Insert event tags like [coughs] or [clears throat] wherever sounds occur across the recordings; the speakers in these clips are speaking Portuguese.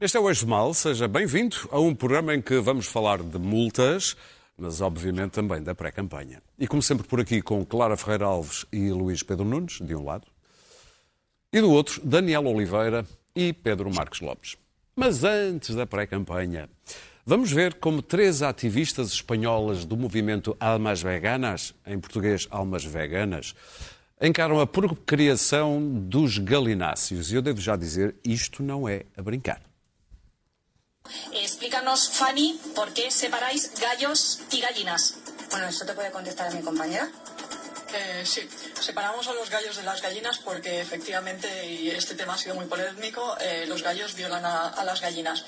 Este é o Eixo Mal, seja bem-vindo a um programa em que vamos falar de multas, mas obviamente também da pré-campanha. E como sempre por aqui com Clara Ferreira Alves e Luís Pedro Nunes, de um lado, e do outro, Daniel Oliveira e Pedro Marques Lopes. Mas antes da pré-campanha, vamos ver como três ativistas espanholas do movimento Almas Veganas, em português Almas Veganas, encaram a procriação dos galináceos. E eu devo já dizer, isto não é a brincar. Explícanos, Fanny, por qué separáis gallos y gallinas. Bueno, eso te puede contestar mi compañera. Sí, separamos a los gallos de las gallinas porque efectivamente, y este tema ha sido muy polémico, eh, los gallos violan a, las gallinas.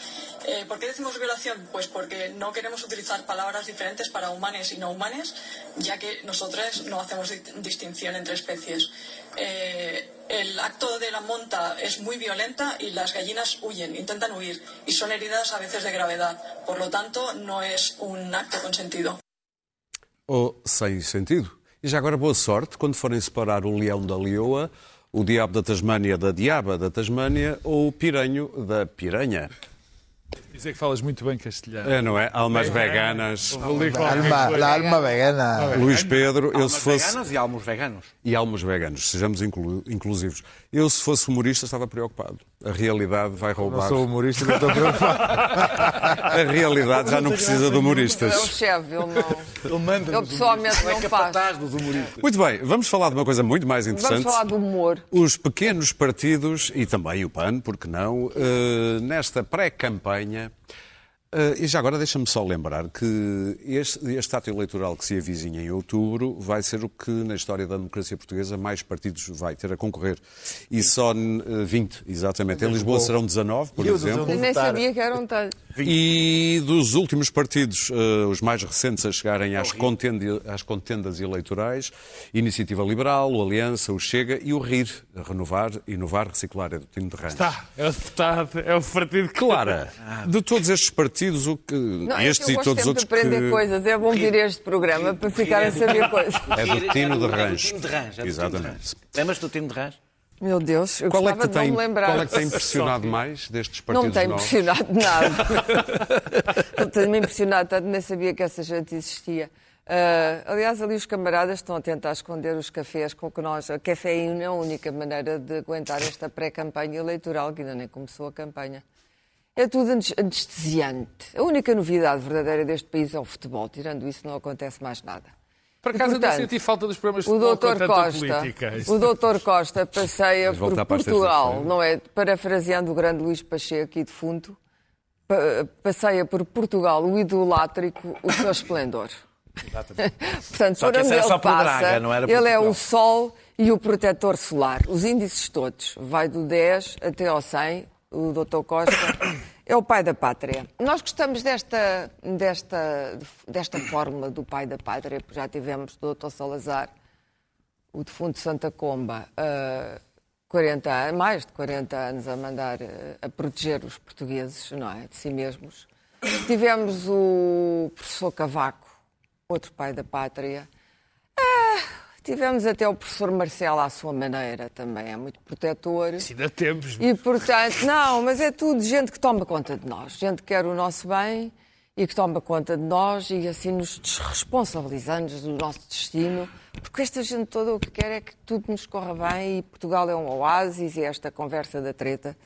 Eh, ¿Por qué decimos violación? Pues porque no queremos utilizar palabras diferentes para humanes y no humanes, ya que nosotros no hacemos di- distinción entre especies. Eh, el acto de la monta es muy violenta y las gallinas huyen, intentan huir y son heridas a veces de gravedad. Por lo tanto, no es un acto consentido. Ou sem sentido. E já agora boa sorte quando forem separar o leão da leoa, o diabo da Tasmânia da diaba da Tasmânia ou o piranho da piranha. Dizer que falas muito bem castelhano. É, não é? Almas veganas. Alma, la alma vegana. Luís Pedro, eu Almas se fosse. veganas e almos veganos. E almos veganos, sejamos inclu- inclusivos. Eu, se fosse humorista, estava preocupado. A realidade vai Não roubar. sou humorista, não estou preocupado. [laughs] A realidade já não precisa de É o humoristas. chefe, ele não. Ele manda Ele pessoalmente não faz. capataz dos humoristas. Muito bem, vamos falar de uma coisa muito mais Vamos interessante. falar do humor. Os pequenos partidos, e também o PAN, porque não, eh, nesta pré-campanha. Eh, e já agora deixa-me só lembrar que este, este ato eleitoral que se avizinha em outubro vai ser o que na história da democracia portuguesa mais partidos vai ter a concorrer. E só eh, 20, exatamente. Em Lisboa serão 19, por E exemplo. Eu nem sabia que eram tantos. E dos últimos partidos, eh, os mais recentes a chegarem às, contende- às contendas eleitorais, Iniciativa Liberal, o Aliança, o Chega e o RIR, Renovar, Inovar, Reciclar, é do time de Rãs. Tá, é o deputado, é o partido que... Clara, de todos estes partidos, o que, Não, é estes que eu e todos os outros de aprender que... coisas. É bom vir este programa para ficar a saber coisas. É do Tino de Rãs. time de Rãs. é do time de Exatamente. Rãs. Lembras-te do time de Rãs? Meu Deus, eu Qual é, que gostava te tem, de não me lembrar. qual é que tem [laughs] impressionado mais destes partidos Não me tem novos? impressionado nada. [laughs] [laughs] não tem-me impressionado tanto, nem sabia que essa gente existia. Ah, aliás, ali os camaradas estão a tentar esconder os cafés com que nós. A cafeína é a única maneira de aguentar esta pré-campanha eleitoral, que ainda nem começou a campanha. É tudo anes- anestesiante. A única novidade verdadeira deste país é o futebol. Tirando isso, não acontece mais nada. Por E, acaso eu não senti falta dos programas de O doutor Costa, política. o doutor Costa passeia por para Portugal, não é? Parafraseando o grande Luís Pacheco e defunto, pa- passeia por Portugal o idolátrico, o seu esplendor. [laughs] Portanto, Só por onde ele só passa, Braga, não era por ele é o sol e o protetor solar. Os índices todos. Vai do 10 até ao 100. O doutor Costa é o pai da pátria. Nós gostamos desta, desta, desta fórmula do pai da pátria, porque já tivemos do doutor Salazar, o defunto Santa Comba, ah, 40 anos, mais de 40 anos a mandar, a proteger os portugueses, não é? De si mesmos. Tivemos o professor Cavaco, outro pai da pátria. Ah, tivemos até o professor Marcelo à sua maneira, também é muito protetor. Se ainda temos. E portanto, não, mas é tudo gente que toma conta de nós, gente que quer o nosso bem e que toma conta de nós e assim nos desresponsabilizamos do nosso destino, porque esta gente toda o que quer é que tudo nos corra bem e Portugal é um oásis e esta conversa da treta.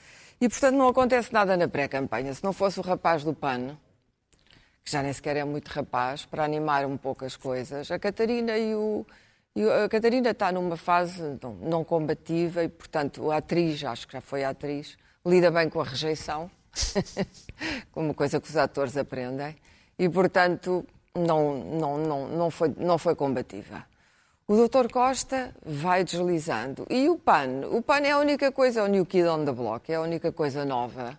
E portanto não acontece nada na pré-campanha. Se não fosse o rapaz do pano, que já nem sequer é muito rapaz, para animar um pouco as coisas. A Catarina e o. e o- a Catarina está numa fase não, não combativa e, portanto, a atriz, acho que já foi atriz, lida bem com a rejeição, [laughs] como coisa que os atores aprendem, e, portanto, não, não, não, não, foi, não foi combativa. O Dr. Costa vai deslizando. E o PAN? O PAN é a única coisa, é o New Kid on the Block, é a única coisa nova,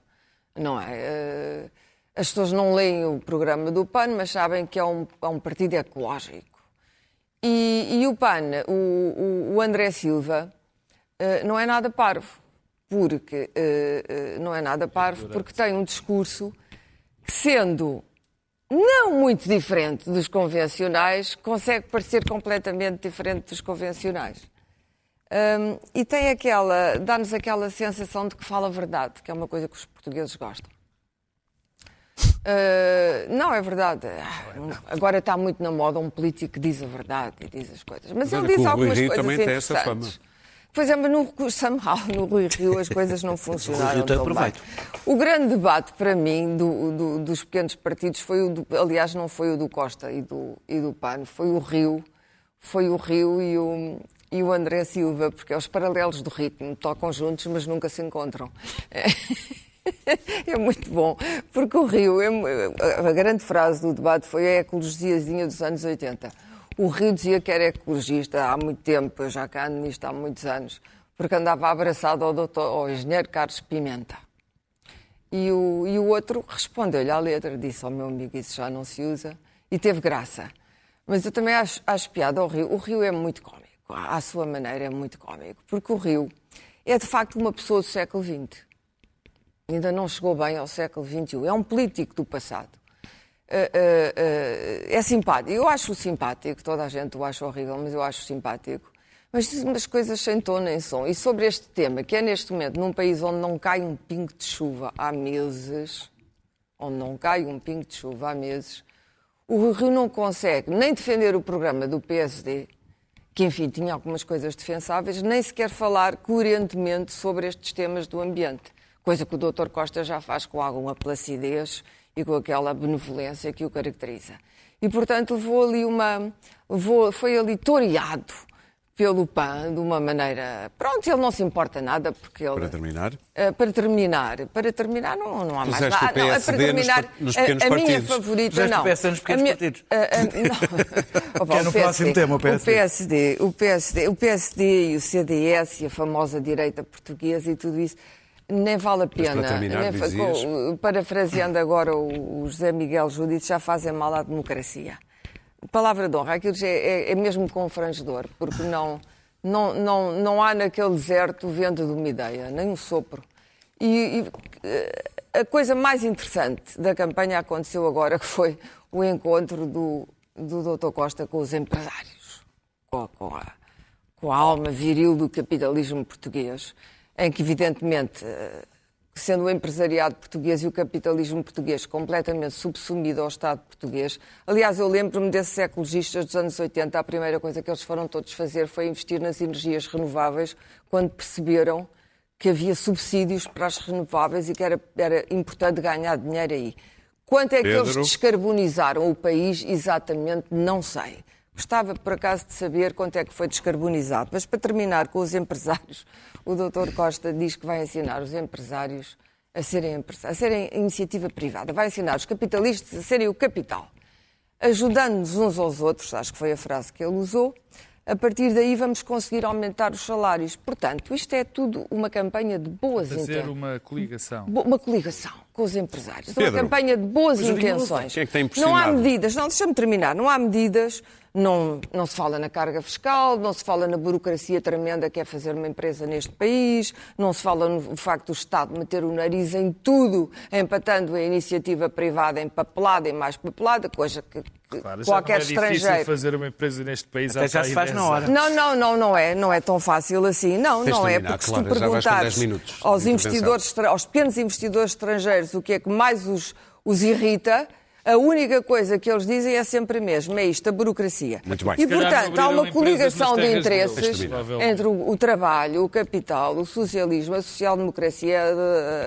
não é? Eh, As pessoas não leem o programa do PAN, mas sabem que é um, é um partido ecológico. E, e o PAN, o, o- André Silva, eh, não é nada parvo, porque eh, eh, não é nada parvo, porque tem um discurso que, sendo não muito diferente dos convencionais, consegue parecer completamente diferente dos convencionais. Hum, e tem aquela, dá-nos aquela sensação de que fala a verdade, que é uma coisa que os portugueses gostam. Uh, não, é verdade. Agora está muito na moda um político que diz a verdade e diz as coisas. Mas Olha ele diz algumas Rio coisas também tem essa interessantes. Pois é, mas no, somehow, no Rui Rio as coisas não [laughs] funcionaram tão bem. O grande debate para mim do- do- dos pequenos partidos foi o do, aliás, não foi o do Costa e do, e do PAN, foi o Rio, foi o Rio e o, e o André Silva, porque é os paralelos do ritmo, tocam juntos, mas nunca se encontram. [laughs] [laughs] É muito bom, porque o Rio, é, a grande frase do debate foi a ecologiazinha dos anos 80. O Rio dizia que era ecologista há muito tempo, eu já cá ando nisto há muitos anos, porque andava abraçado ao, doutor, ao engenheiro Carlos Pimenta. E o, e o outro respondeu-lhe à letra, disse ao meu amigo, isso já não se usa, e teve graça. Mas eu também acho, acho piada ao Rio. O Rio é muito cómico, à sua maneira é muito cómico, porque o Rio é de facto uma pessoa do século XX. Ainda não chegou bem ao século XXI. É um político do passado. Uh, uh, uh, é simpático. Eu acho simpático, toda a gente o acha horrível, mas eu acho simpático. Mas diz umas coisas sem tom nem som. E sobre este tema, que é neste momento num país onde não cai um pingo de chuva há meses, onde não cai um pingo de chuva há meses, o Rio não consegue nem defender o programa do PSD, que enfim tinha algumas coisas defensáveis, nem sequer falar coerentemente sobre estes temas do ambiente. Coisa que o Dr. Costa já faz com alguma placidez e com aquela benevolência que o caracteriza. E, portanto, levou ali uma. Levou, foi ali toreado pelo PAN de uma maneira. Pronto, ele não se importa nada, porque ele. Para terminar, Uh, para terminar, para terminar não, não há mais nada. Não, é PSD para terminar, nos- nos a- a, minha favorita Puseste o não. PSD nos pequenos A minha- partidos. a- a- não. [laughs] Opa, Que é no o próximo tema, o PSD. O PSD, o PSD, o PSD e o CDS e a famosa direita portuguesa e tudo isso. Nem vale a pena. para terminar, Nem dizias? parafraseando agora o, o José Miguel Júdice, já fazem mal à democracia. Palavra de honra, aquilo é, é, é mesmo confrangedor, porque não, não, não, não há naquele deserto vento de uma ideia, nem um sopro. E, e, eh, a coisa mais interessante da campanha aconteceu agora, que foi o encontro do, do Dr. Costa com os empresários, com a- com a alma viril do capitalismo português, em que, evidentemente, eh, sendo o empresariado português e o capitalismo português completamente subsumido ao Estado português. Aliás, eu lembro-me desses ecologistas dos anos 80, a primeira coisa que eles foram todos fazer foi investir nas energias renováveis, quando perceberam que havia subsídios para as renováveis e que era, era importante ganhar dinheiro aí. Quanto é que Pedro? eles descarbonizaram o país? Exatamente, não sei. Gostava, por acaso, de saber quanto é que foi descarbonizado. Mas, para terminar com os empresários, o Dr. Costa diz que vai ensinar os empresários a serem, empresários, a serem iniciativa privada. Vai ensinar os capitalistas a serem o capital. Ajudando-nos uns aos outros, acho que foi a frase que ele usou. A partir daí vamos conseguir aumentar os salários. Portanto, isto é tudo uma campanha de boas Fazer intenções. uma coligação. Uma coligação com os empresários. Pedro, uma campanha de boas intenções. é que tem não há medidas, não, deixa-me terminar, não há medidas, não, não se fala na carga fiscal, não se fala na burocracia tremenda que é fazer uma empresa neste país, não se fala no facto do Estado meter o nariz em tudo, empatando a iniciativa privada em papelada e mais papelada, coisa que, Claro, já qualquer não é difícil estrangeiro. fazer uma empresa neste país Até já se faz 10 na hora. Não, não, não, não é, não é tão fácil assim. Não, Tens não é terminar, porque se claro, tu já perguntares 10 minutos de aos investidores, aos pequenos investidores estrangeiros o que é que mais os, os irrita, a única coisa que eles dizem é sempre a mesma, é isto, a burocracia. Muito bem. E, portanto, há uma coligação de interesses entre o, o trabalho, o capital, o socialismo, a social-democracia,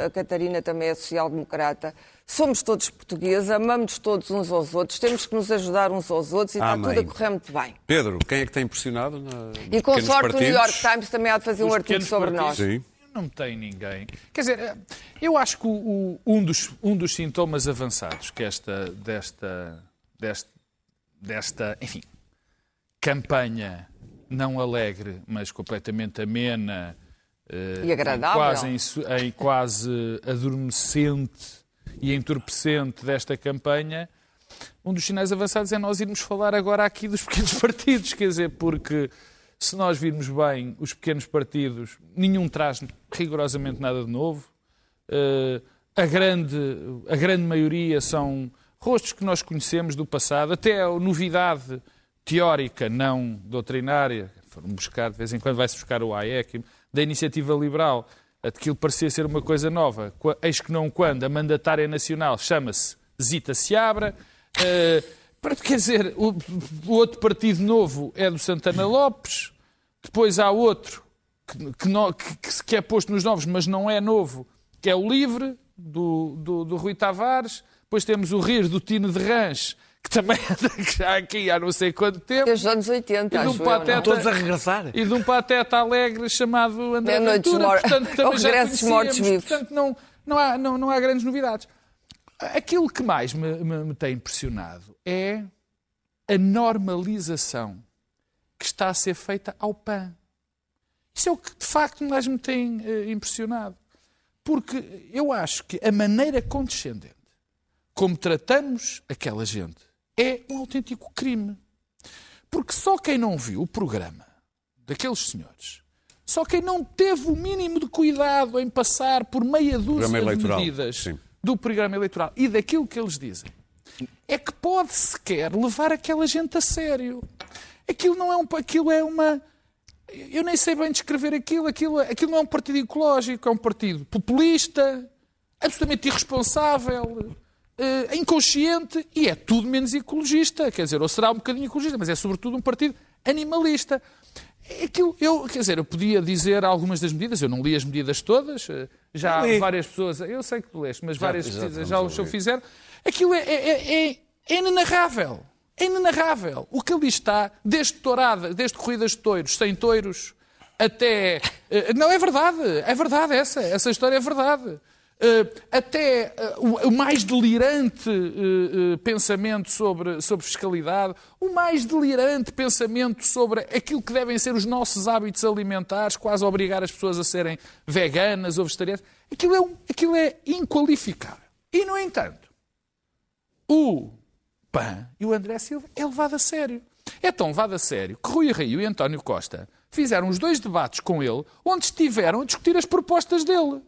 a, a Catarina também é social-democrata. Somos todos portugueses, amamos todos uns aos outros, temos que nos ajudar uns aos outros e está tudo a correr muito bem. Pedro, quem é que tem impressionado? Na, E com sorte o New? York Times também há de fazer um Os artigo pequenos sobre nós. partidos. Sim. Não tem ninguém. Quer dizer, eu acho que o- um, dos, um dos sintomas avançados que esta, desta, desta, desta, enfim, campanha não alegre, mas completamente amena eh, E agradável. Quase, insu- em quase adormecente e entorpecente desta campanha, um dos sinais avançados é nós irmos falar agora aqui dos pequenos [laughs] partidos, quer dizer, porque se nós virmos bem os pequenos partidos, nenhum traz rigorosamente nada de novo. Eh, a, grande, a grande maioria são rostos que nós conhecemos do passado, até a novidade teórica, não doutrinária, foram buscar, de vez em quando vai-se buscar o AEC, da iniciativa liberal, aquilo parecia ser uma coisa nova. Eis que não quando a mandatária nacional chama-se Zita Seabra. para- quer dizer, o, o outro partido novo é do Santana Lopes. Depois há outro que, que, que- é posto nos novos, mas não é novo, que é o Livre, do, do, do Rui Tavares. Depois temos o Rir, do Tino de Rãs, que também [laughs] já aqui há não sei quanto tempo. Desde os anos 80, E de um acho eu, pateta- não? Todos a regressar. E de um pateta alegre chamado André É Noites Ventura, Mor- portanto, também Ou já conhecíamos, Mortos-Vivos. Portanto, não, não, há, não, não há grandes novidades. Aquilo que mais me, me- me tem impressionado é a normalização que está a ser feita ao PAN. Isso é o que de facto mais me tem eh, impressionado. Porque eu acho que a maneira condescendente como tratamos aquela gente é um autêntico crime. Porque só quem não viu o programa daqueles senhores, só quem não teve o mínimo de cuidado em passar por meia dúzia de medidas sim. Do programa eleitoral e daquilo que eles dizem, é que pode sequer levar aquela gente a sério. Aquilo não é um, aquilo é uma eu nem sei bem descrever aquilo. Aquilo, aquilo não é um partido ecológico, é um partido populista, absolutamente irresponsável, eh, inconsciente e é tudo menos ecologista. Quer dizer, ou será um bocadinho ecologista, mas é sobretudo um partido animalista. Aquilo, eu, quer dizer, eu podia dizer algumas das medidas, eu não li as medidas todas, eh, já várias pessoas, eu sei que tu leste, mas várias já pessoas já o ouvir. fizeram. Aquilo é, é, é, é, é inenarrável. É inenarrável. O que ali está, desde tourada, desde corridas de touros, sem touros, até. eh, Não, é verdade. É verdade essa. Essa história é verdade. Eh, Até eh, o mais delirante eh, pensamento sobre, sobre fiscalidade, o mais delirante pensamento sobre aquilo que devem ser os nossos hábitos alimentares, quase obrigar as pessoas a serem veganas ou vegetarianas, aquilo é, aquilo é inqualificável. E, no entanto, o PAN e o André Silva é levado a sério. É tão levado a sério que Rui Rio e António Costa fizeram os dois debates com ele, onde estiveram a discutir as propostas dele.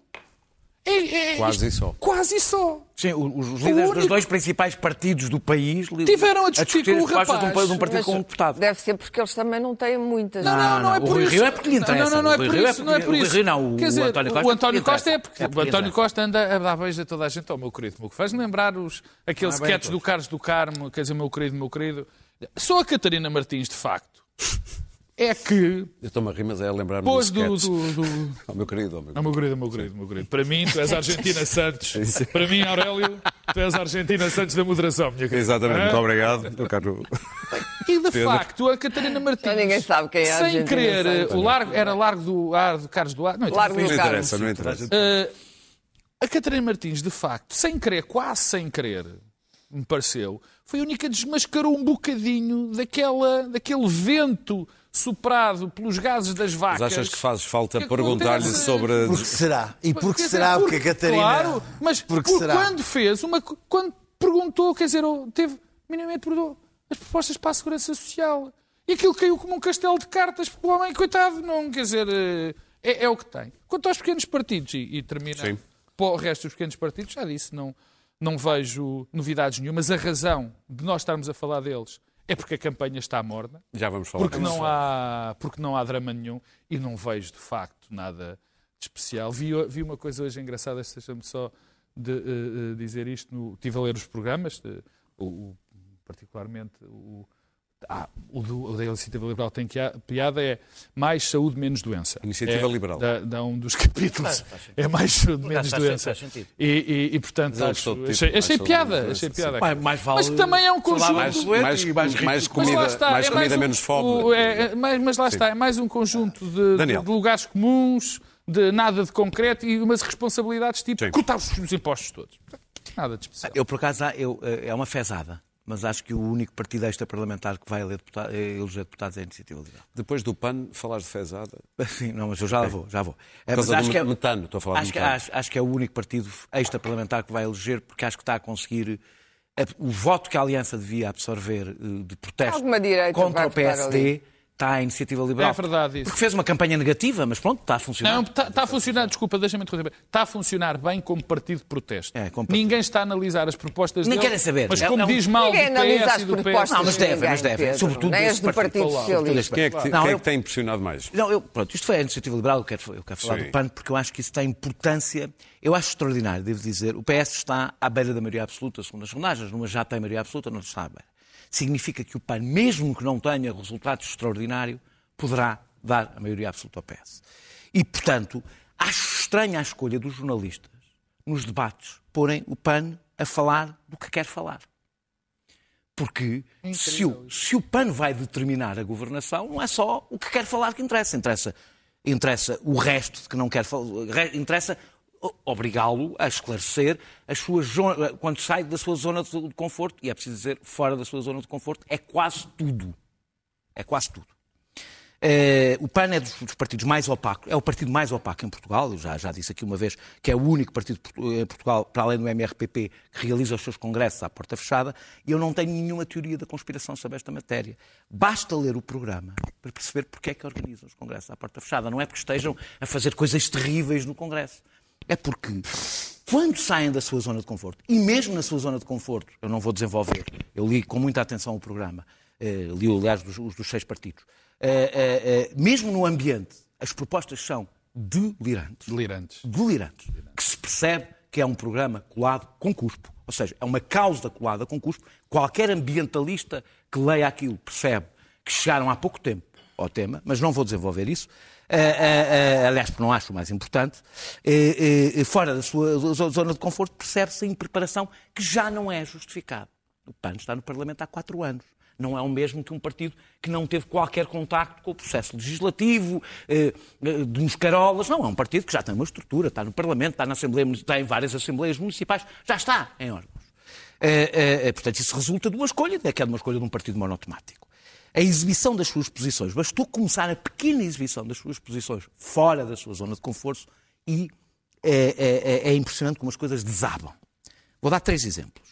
É- é- Quase isto- só. Quase só. Sim, os, os líderes único- dos dois principais partidos do país Tiveram a discutir com as o propostas de um, rapaz. de um partido Mas com um deputado. Deve ser porque eles também não têm muitas. Não, não, não, é não. O por Rui isso. Rio é porque lhe interessa. Não, não, não é O por é isso. Não é por o isso. Rio não, o Quer dizer, António Costa o António. Costa é porque É o porque António interessa. Costa anda a dar beijo a toda a gente, ao meu querido, meu Faz-me lembrar os, aqueles é a sketches do todos. Carlos do Carmo, quer dizer, meu querido, meu querido. Só a Catarina Martins, de facto, é que Eu estou-me a rir, mas é a lembrar-me depois do do, do, do, Oh, meu querido, oh, meu Ah, meu querido, meu querido, meu querido. Para mim, tu és a Argentina [laughs] Santos. Para mim, Aurélio, tu és a Argentina Santos da moderação, minha querida. Exatamente, Ah? muito obrigado. Eu quero... [laughs] E de facto, a Catarina Martins. Já ninguém sabe quem é a Sem querer, Santos. o largo, era Largo do, ah, do Carlos Duarte. Não, Largo do Não Carlos. interessa, não interessa. Uh, a Catarina Martins, de facto, sem querer, quase sem querer, me pareceu, foi a única que desmascarou um bocadinho daquela, daquele vento soprado pelos gases das vacas. Mas achas que fazes falta que perguntar-lhe sobre... Porque será? E porque dizer, será? porque- Porque a Catarina. Claro, mas Porque por será? quando fez, uma, quando perguntou, quer dizer, ou teve, minimamente perguntou as propostas para a segurança social. E aquilo caiu como um castelo de cartas, porque o homem, coitado, não, quer dizer, eh, é, é o que tem. Quanto aos pequenos partidos, e, e termina Sim. para o resto dos pequenos partidos, já disse, não, não vejo novidades nenhumas. A razão de nós estarmos a falar deles é porque a campanha está morna. Já vamos falar Porque não, há, porque não há drama nenhum e não vejo, de facto, nada de especial. Vi, vi uma coisa hoje engraçada, deixa-me só de, eh, eh, dizer isto. No, estive a ler os programas, o, o- particularmente o, ah, o, do, o da Iniciativa Liberal tem que a- piada, é mais saúde, menos doença. Iniciativa é, Liberal. Dá, dá um dos [laughs] capítulos. É mais saúde, menos faz- doença. faz sentido. E, e, e, portanto, ele acho, título, achei, achei piada. Achei piada. Mais, mais vale Mas também é um conjunto. Mais, mais, mais mais Mas comida, lá está, mais é comida um- menos fome. o- é- é- mas, mas lá está, é mais um conjunto de, de- de lugares comuns, de nada de concreto e umas responsabilidades tipo Sim. cortar os, os impostos todos. Nada de especial. Eu, por acaso, eu, eh, é uma fezada, mas acho que o único partido extra-parlamentar que vai eleger deputa- eh, eleger deputados é a Iniciativa Liberal. Depois do PAN, falares de fezada. Sim, não, mas eu já vou, já vou. É, mas acho que é- metano, estou a falar de acho que, metano. acho, acho que é o único partido extra-parlamentar que vai eleger, porque acho que está a conseguir eh, o voto que a Aliança devia absorver eh, de protesto contra o PSD. Está a iniciativa liberal. É verdade isso. Porque fez uma campanha negativa, mas pronto, está a funcionar. Não, está tá a funcionar, desculpa, deixa-me interromper. Está a funcionar bem como partido de protesto. É, como partido. Ninguém está a analisar as propostas Nem dele, querem saber. Mas É- como é diz mal do Ninguém analisa PS as e do PS... propostas Não, mas de devem, mas devem. Sobretudo Nem as do partido. Partido Socialista. Quem é que, te- Não, quem é que tem impressionado mais? Não, eu, pronto, isto foi a iniciativa liberal, eu quero, eu quero falar Sim. do PAN, porque eu acho que isso tem importância, eu acho extraordinário, devo dizer. O PS está à beira da maioria absoluta, segundo as sondagens, numa já tem maioria absoluta, não está à beira. Significa que o PAN, mesmo que não tenha resultados extraordinários, poderá dar a maioria absoluta ao PS. E, portanto, acho estranha a escolha dos jornalistas, nos debates, porem o PAN a falar do que quer falar. Porque se o, se o PAN vai determinar a governação, não é só o que quer falar que interessa. Interessa, interessa o resto de que não quer falar. re- Interessa obrigá-lo a esclarecer as suas quando sai da sua zona de conforto, e é preciso dizer, fora da sua zona de conforto, é quase tudo. É quase tudo. Eh, o PAN é dos, dos partidos mais opacos, é o partido mais opaco em Portugal, eu já, já disse aqui uma vez que é o único partido em Portugal, para além do MRPP, que realiza os seus congressos à porta fechada, e eu não tenho nenhuma teoria da conspiração sobre esta matéria. Basta ler o programa para perceber porque é que organizam os congressos à porta fechada. Não é porque estejam a fazer coisas terríveis no congresso. É porque quando saem da sua zona de conforto, e mesmo na sua zona de conforto, eu não vou desenvolver, eu li com muita atenção o programa, eh, li, aliás, dos, os dos seis partidos, eh, eh, mesmo no ambiente, as propostas são delirantes. Delirantes. Delirantes. Que se percebe que é um programa colado com cuspo. Ou seja, é uma causa colada com cuspo. Qualquer ambientalista que leia aquilo percebe que chegaram há pouco tempo ao tema, mas não vou desenvolver isso. Eh, eh, aliás, porque não acho mais importante. Fora da sua zo- zona de conforto, percebe-se a impreparação que já não é justificada. O PAN está no Parlamento há quatro anos. Não é o mesmo que um partido que não teve qualquer contacto com o processo legislativo, de uns carolas. Não, é um partido que já tem uma estrutura, está no Parlamento, está, na Assembleia, está em várias Assembleias Municipais, já está em órgãos. Portanto, isso resulta de uma escolha, é que é de uma escolha de um partido monotemático. A exibição das suas posições, bastou começar a pequena exibição das suas posições fora da sua zona de conforto e é, é- é- é impressionante como as coisas desabam. Vou dar três exemplos.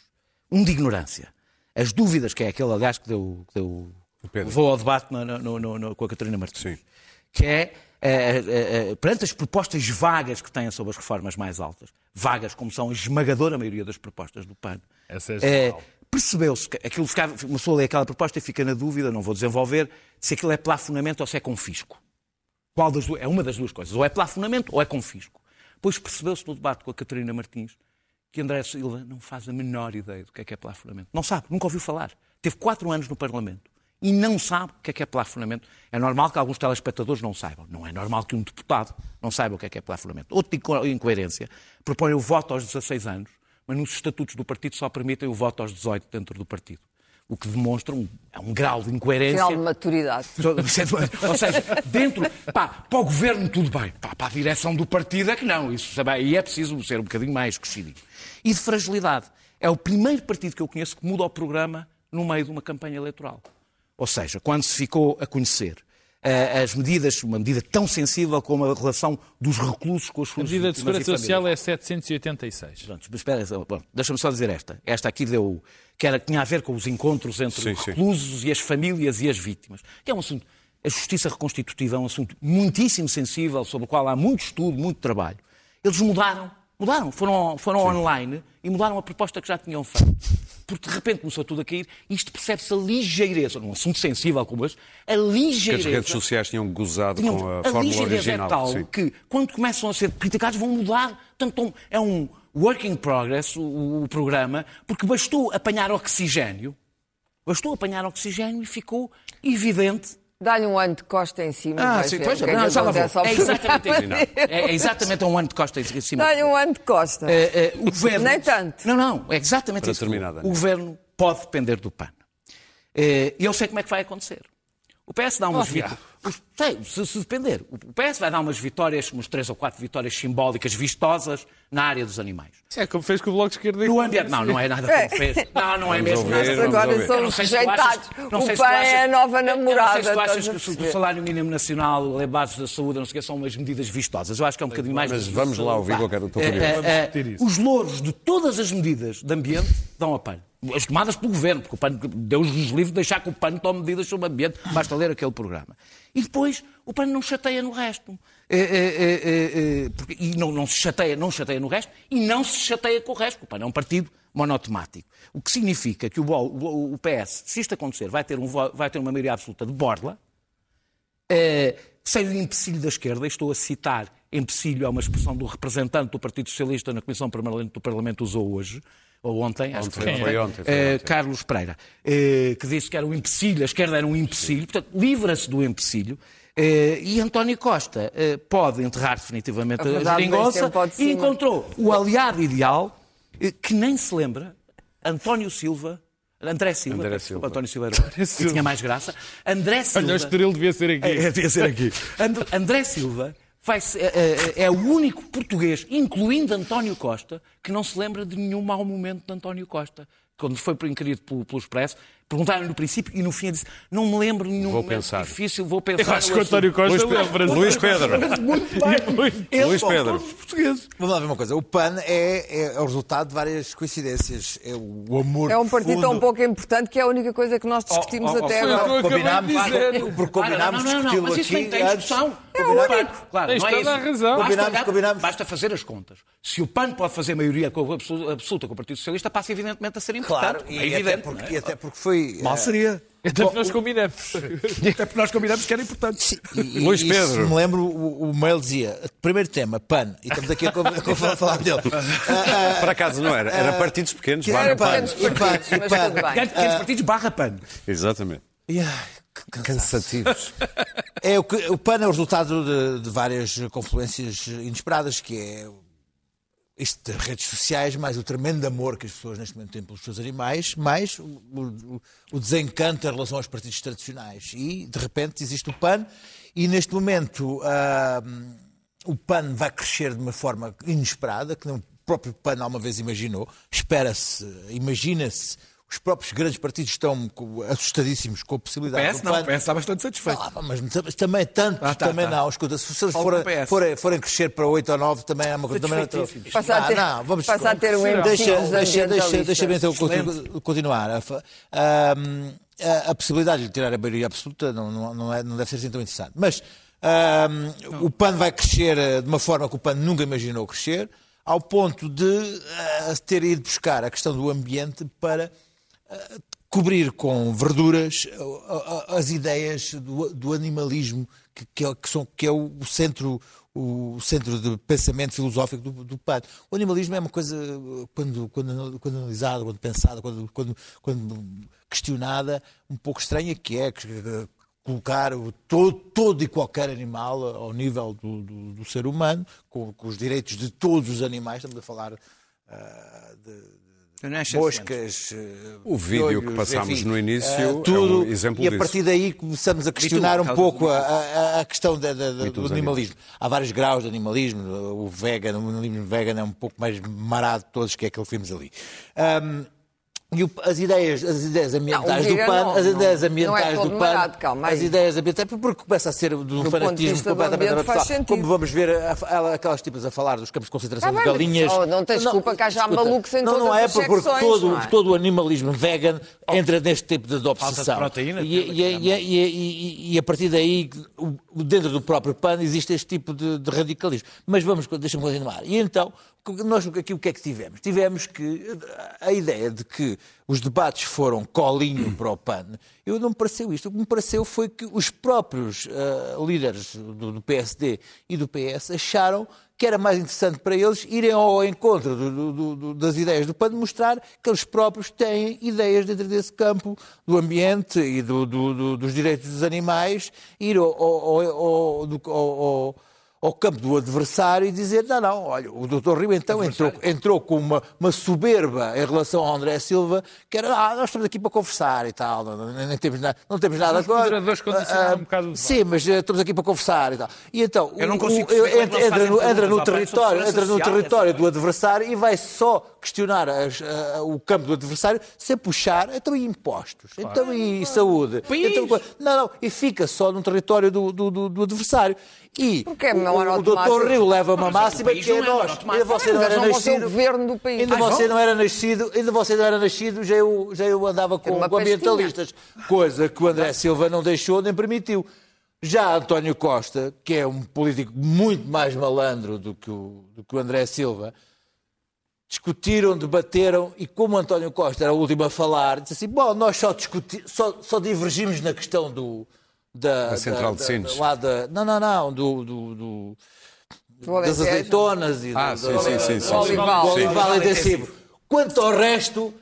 Um de ignorância. As dúvidas, que é aquele, aliás, que deu, que deu vou ao debate no- no- no- com a Catarina Martins. Sim. Que é, eh, eh, perante as propostas vagas que têm sobre as reformas mais altas, vagas como são a esmagadora maioria das propostas do PAN, Essa é geral. Percebeu-se que aquilo ficava, uma pessoa lê aquela proposta e fica na dúvida, não vou desenvolver, se aquilo é plafonamento ou se é confisco. Qual das duas? É uma das duas coisas. Ou é plafonamento ou é confisco. Pois percebeu-se no debate com a Catarina Martins que André Silva não faz a menor ideia do que é que é plafonamento. Não sabe, nunca ouviu falar. Teve quatro anos no Parlamento e não sabe o que é que é plafonamento. É normal que alguns telespectadores não saibam. Não é normal que um deputado não saiba o que é que é plafonamento. Outra inco- incoerência, propõe o voto aos 16 anos, mas nos estatutos do partido só permitem o voto aos 18 dentro do partido. O que demonstra um, é um grau de incoerência. Final de maturidade. [laughs] Ou seja, dentro, pá, para o governo tudo bem, pá, para a direção do partido é que não. Isso, sabe, aí é preciso ser um bocadinho mais crescidinho. E de fragilidade. É o primeiro partido que eu conheço que muda o programa no meio de uma campanha eleitoral. Ou seja, quando se ficou a conhecer as medidas, uma medida tão sensível como a relação dos reclusos com as A suas medida de segurança social é 786. Pronto, mas espera, bom, deixa-me só dizer esta. Esta aqui deu, que era, tinha a ver com os encontros entre Sim, os sim. reclusos e as famílias e as vítimas. Que é um assunto, a justiça reconstitutiva é um assunto muitíssimo sensível, sobre o qual há muito estudo, muito trabalho. Eles mudaram, mudaram, foram, foram online e mudaram a proposta que já tinham feito. Porque de repente começou tudo a cair e isto percebe-se a ligeireza, num assunto sensível como este, a ligeireza. as redes sociais tinham gozado Tinham- com a, a fórmula ligeireza original. é tal Sim. que, quando começam a ser criticados, vão mudar. Portanto, um- é um work in progress, o, o programa, porque bastou apanhar oxigênio, bastou apanhar oxigênio e ficou evidente. Dá-lhe um ano de costa em cima. Ah, sim, ver pois, é não, já lá vou. É exatamente isso. [laughs] É, é exatamente um ano de costa em cima. Dá-lhe um ano de costa. Eh, eh, o governo... Nem tanto. Não, não, é exatamente Para isso. terminar, o governo pode depender do PAN. Eh, E eu sei como é que vai acontecer. O PS dá umas Oh, vitórias. Se, se depender. O PS vai dar umas vitórias, umas três ou quatro vitórias simbólicas, vistosas, na área dos animais. Isso é como fez com o Bloco de Esquerda. No ambiente. Não, não é nada como fez. Não, não é mesmo ouvir, nada. vamos Agora ouvir. são Eu não os sei se tu achas- rejeitados. O PAN achas- é a nova Eu não sei namorada. se tu achas que o salário mínimo nacional, a base da saúde, não sei o que, são umas medidas vistosas. Eu acho que é um bocadinho mais. Mas vamos lá ouvir qualquer do teu curioso. eh, repetir isso. Os louros de todas as medidas de ambiente dão a PAN. As tomadas pelo governo, porque o PAN, Deus nos livre de deixar que o PAN tome medidas sobre o ambiente, basta ler aquele programa. E depois, o PAN não chateia no resto. É, é, é, porque- e não, não se chateia, não chateia no resto, e não se chateia com o resto. O PAN é um partido monotemático. O que significa que o, PS, se isto acontecer, vai ter, um, vai ter uma maioria absoluta de borla, sem o empecilho da esquerda, estou a citar empecilho, é uma expressão do representante do Partido Socialista na Comissão Permanente do Parlamento usou hoje, ou ontem, acho que foi Ontem, ontem, foi ontem, foi ontem. Carlos Pereira, que disse que era um empecilho, a esquerda era um empecilho, portanto, livra-se do empecilho. Eh, e António Costa eh, pode enterrar definitivamente A a, nem geringonça e encontrou o aliado ideal eh, que nem se lembra, António Silva, André Silva, André Silva. António Silva era, que Silva. tinha mais graça, André Silva. Olha, o Estoril devia ser aqui. É, devia ser aqui. And- André Silva vai ser- é, é- é o único português, incluindo António Costa, que não se lembra de nenhum mau momento de António Costa. Quando foi inquirido pelo, pelo Expresso, perguntaram no princípio e no fim disse: Não me lembro nenhum Vou momento pensar. difícil, vou pensar. Eu acho que o António assunto." Costa lembra-se. Luís Pedro. Muito [laughs] bem. Ele, Luís Pedro. Vamos lá ver uma coisa. O PAN é, é o resultado de várias coincidências. É o amor É um partido profundo. tão pouco importante que é a única coisa que nós discutimos Oh, oh, oh, até foi agora. Combinámos, [laughs] porque combinámos Ah, não, não, não, discuti-lo mas isso aqui tem, discussão. É O único. Claro, Tens não é toda a razão. Basta, Combinamos, basta fazer as contas. Se o PAN pode fazer maioria com- absoluta, absoluta com o Partido Socialista, passa evidentemente a ser importante. Claro, é e, evidente. até porque, e até porque foi. Mal seria. Até porque nós combinamos. Até porque nós combinamos que era importante. E, e- Luís e Pedro. Se me lembro, o, o mail dizia: primeiro tema, PAN. E estamos aqui a, a a falar dele. Ah, [laughs] ah, Por acaso não era, era partidos pequenos, que barra era PAN. pequenos partidos, barra PAN. Exatamente. Cansaço. Cansativos. É o, que, o PAN é o resultado de, de várias confluências inesperadas, que é isto das redes sociais, mais o tremendo amor que as pessoas neste momento têm pelos seus animais, mais o, o- o desencanto em relação aos partidos tradicionais. E, de repente, existe o PAN, e neste momento ah, o PAN vai crescer de uma forma inesperada, que nem o próprio PAN alguma vez imaginou. Espera-se, imagina-se. Os próprios grandes partidos estão assustadíssimos com a possibilidade PS do não, PAN o PS está bastante satisfeito. ah, mas tam- também tanto, Ah, tá, também tá. não. Escuta, se vocês forem, o PS. forem, forem crescer para 8 ou 9, também é uma coisa. Também não, Satisfeitíssimos. Passa a ter- não, vamos passa a ter um empecilho deixa, dos deixa, deixa, deixa-me então continu- continuar. Ahm, a- a possibilidade de lhe tirar a maioria absoluta não, não, não, é- não deve ser assim tão interessante. Mas ahm, o PAN vai crescer eh, de uma forma que o PAN nunca imaginou crescer, ao ponto de ah, ter ido buscar a questão do ambiente para cobrir com verduras ah, ah, as ideias do, do animalismo, que, que é, que são, que é o centro, o centro de pensamento filosófico do, do PAN. O animalismo é uma coisa, quando, quando, quando analisada, quando pensada, quando, quando, quando questionada, um pouco estranha, que é eh, colocar o, todo, todo e qualquer animal ao nível do, do, do ser humano, com, com os direitos de todos os animais, estamos a falar ah, de moscas, O vídeo que piolhos, passámos enfim, no início eh, é um tudo, exemplo E a disso. partir daí começamos a questionar um causa pouco a, a- a questão da- da- do dos animalismo. Há vários graus de animalismo. O vegan, o animalismo vegan é um pouco mais marado de todos que é aquele que vimos ali. Ahm, e o- as ideias, as ideias ambientais Não, do PAN, não, as ideias não é ambientais todo do PAN, calma aí. as ideias ambientais, porque começa a ser de um de fanatismo do completamente absurdo. Como vamos ver a- a- aquelas tipas a falar dos campos de concentração Tá de galinhas. só não tens culpa que haja escuta, malucos em não, todas não é as porque secções, todo, não é? todo o animalismo vegan entra neste tipo de obsessão. proteína, e, e, a partir daí, dentro do próprio PAN, existe este tipo de, de radicalismo. Mas vamos, deixa-me continuar. E então, nós aqui o que é que tivemos? Tivemos que a ideia de que os debates foram colinho [clears throat] para o PAN, eu não me pareceu isto. O que me pareceu foi que os próprios ah, líderes do, do PSD e do PS acharam que era mais interessante para eles irem ao encontro do- do- das ideias do PAN, mostrar que eles próprios têm ideias dentro desse campo do ambiente e do- do- do- dos direitos dos animais, ir ao, ao- ao- ao- ao- campo do adversário e dizer, não, não, olha, o Dr. Rio então entrou, entrou com uma, uma soberba em relação ao André Silva, que era, ah, nós estamos aqui para conversar e tal, não, não- nem temos nada, não temos nada Os agora. moderadores condicionaram um bocado. Sim, mas eh, estamos aqui para conversar e tal. E então, Eu não o- é entra, entra no, entra no território, entra no território do adversário e vai só questionar as- a- o campo do adversário sem puxar, então e impostos, então e saúde. País. Então, não, não, e fica só no território do, do, do- do adversário. E Porque é o, o, doutor Rio leva uma máxima que é não é nós. Ainda você não era não nascido. governo do país. Ainda Ai, você não era nascido, ainda você não era nascido, já eu, já eu andava com, com ambientalistas, coisa que o André Silva não deixou nem permitiu. Já António Costa, que é um político muito mais malandro do que o, do que o André Silva, discutiram, debateram e como António Costa era o último a falar, disse assim, bom, nós só, discuti, só, só divergimos na questão do... Da, Da central de da- Sines. lá da- não, não, não, do, do- do- das azeitonas e Ah, do, sim, do- sim, sim, do- sim. Do olival. do olival intensivo. Quanto ao resto,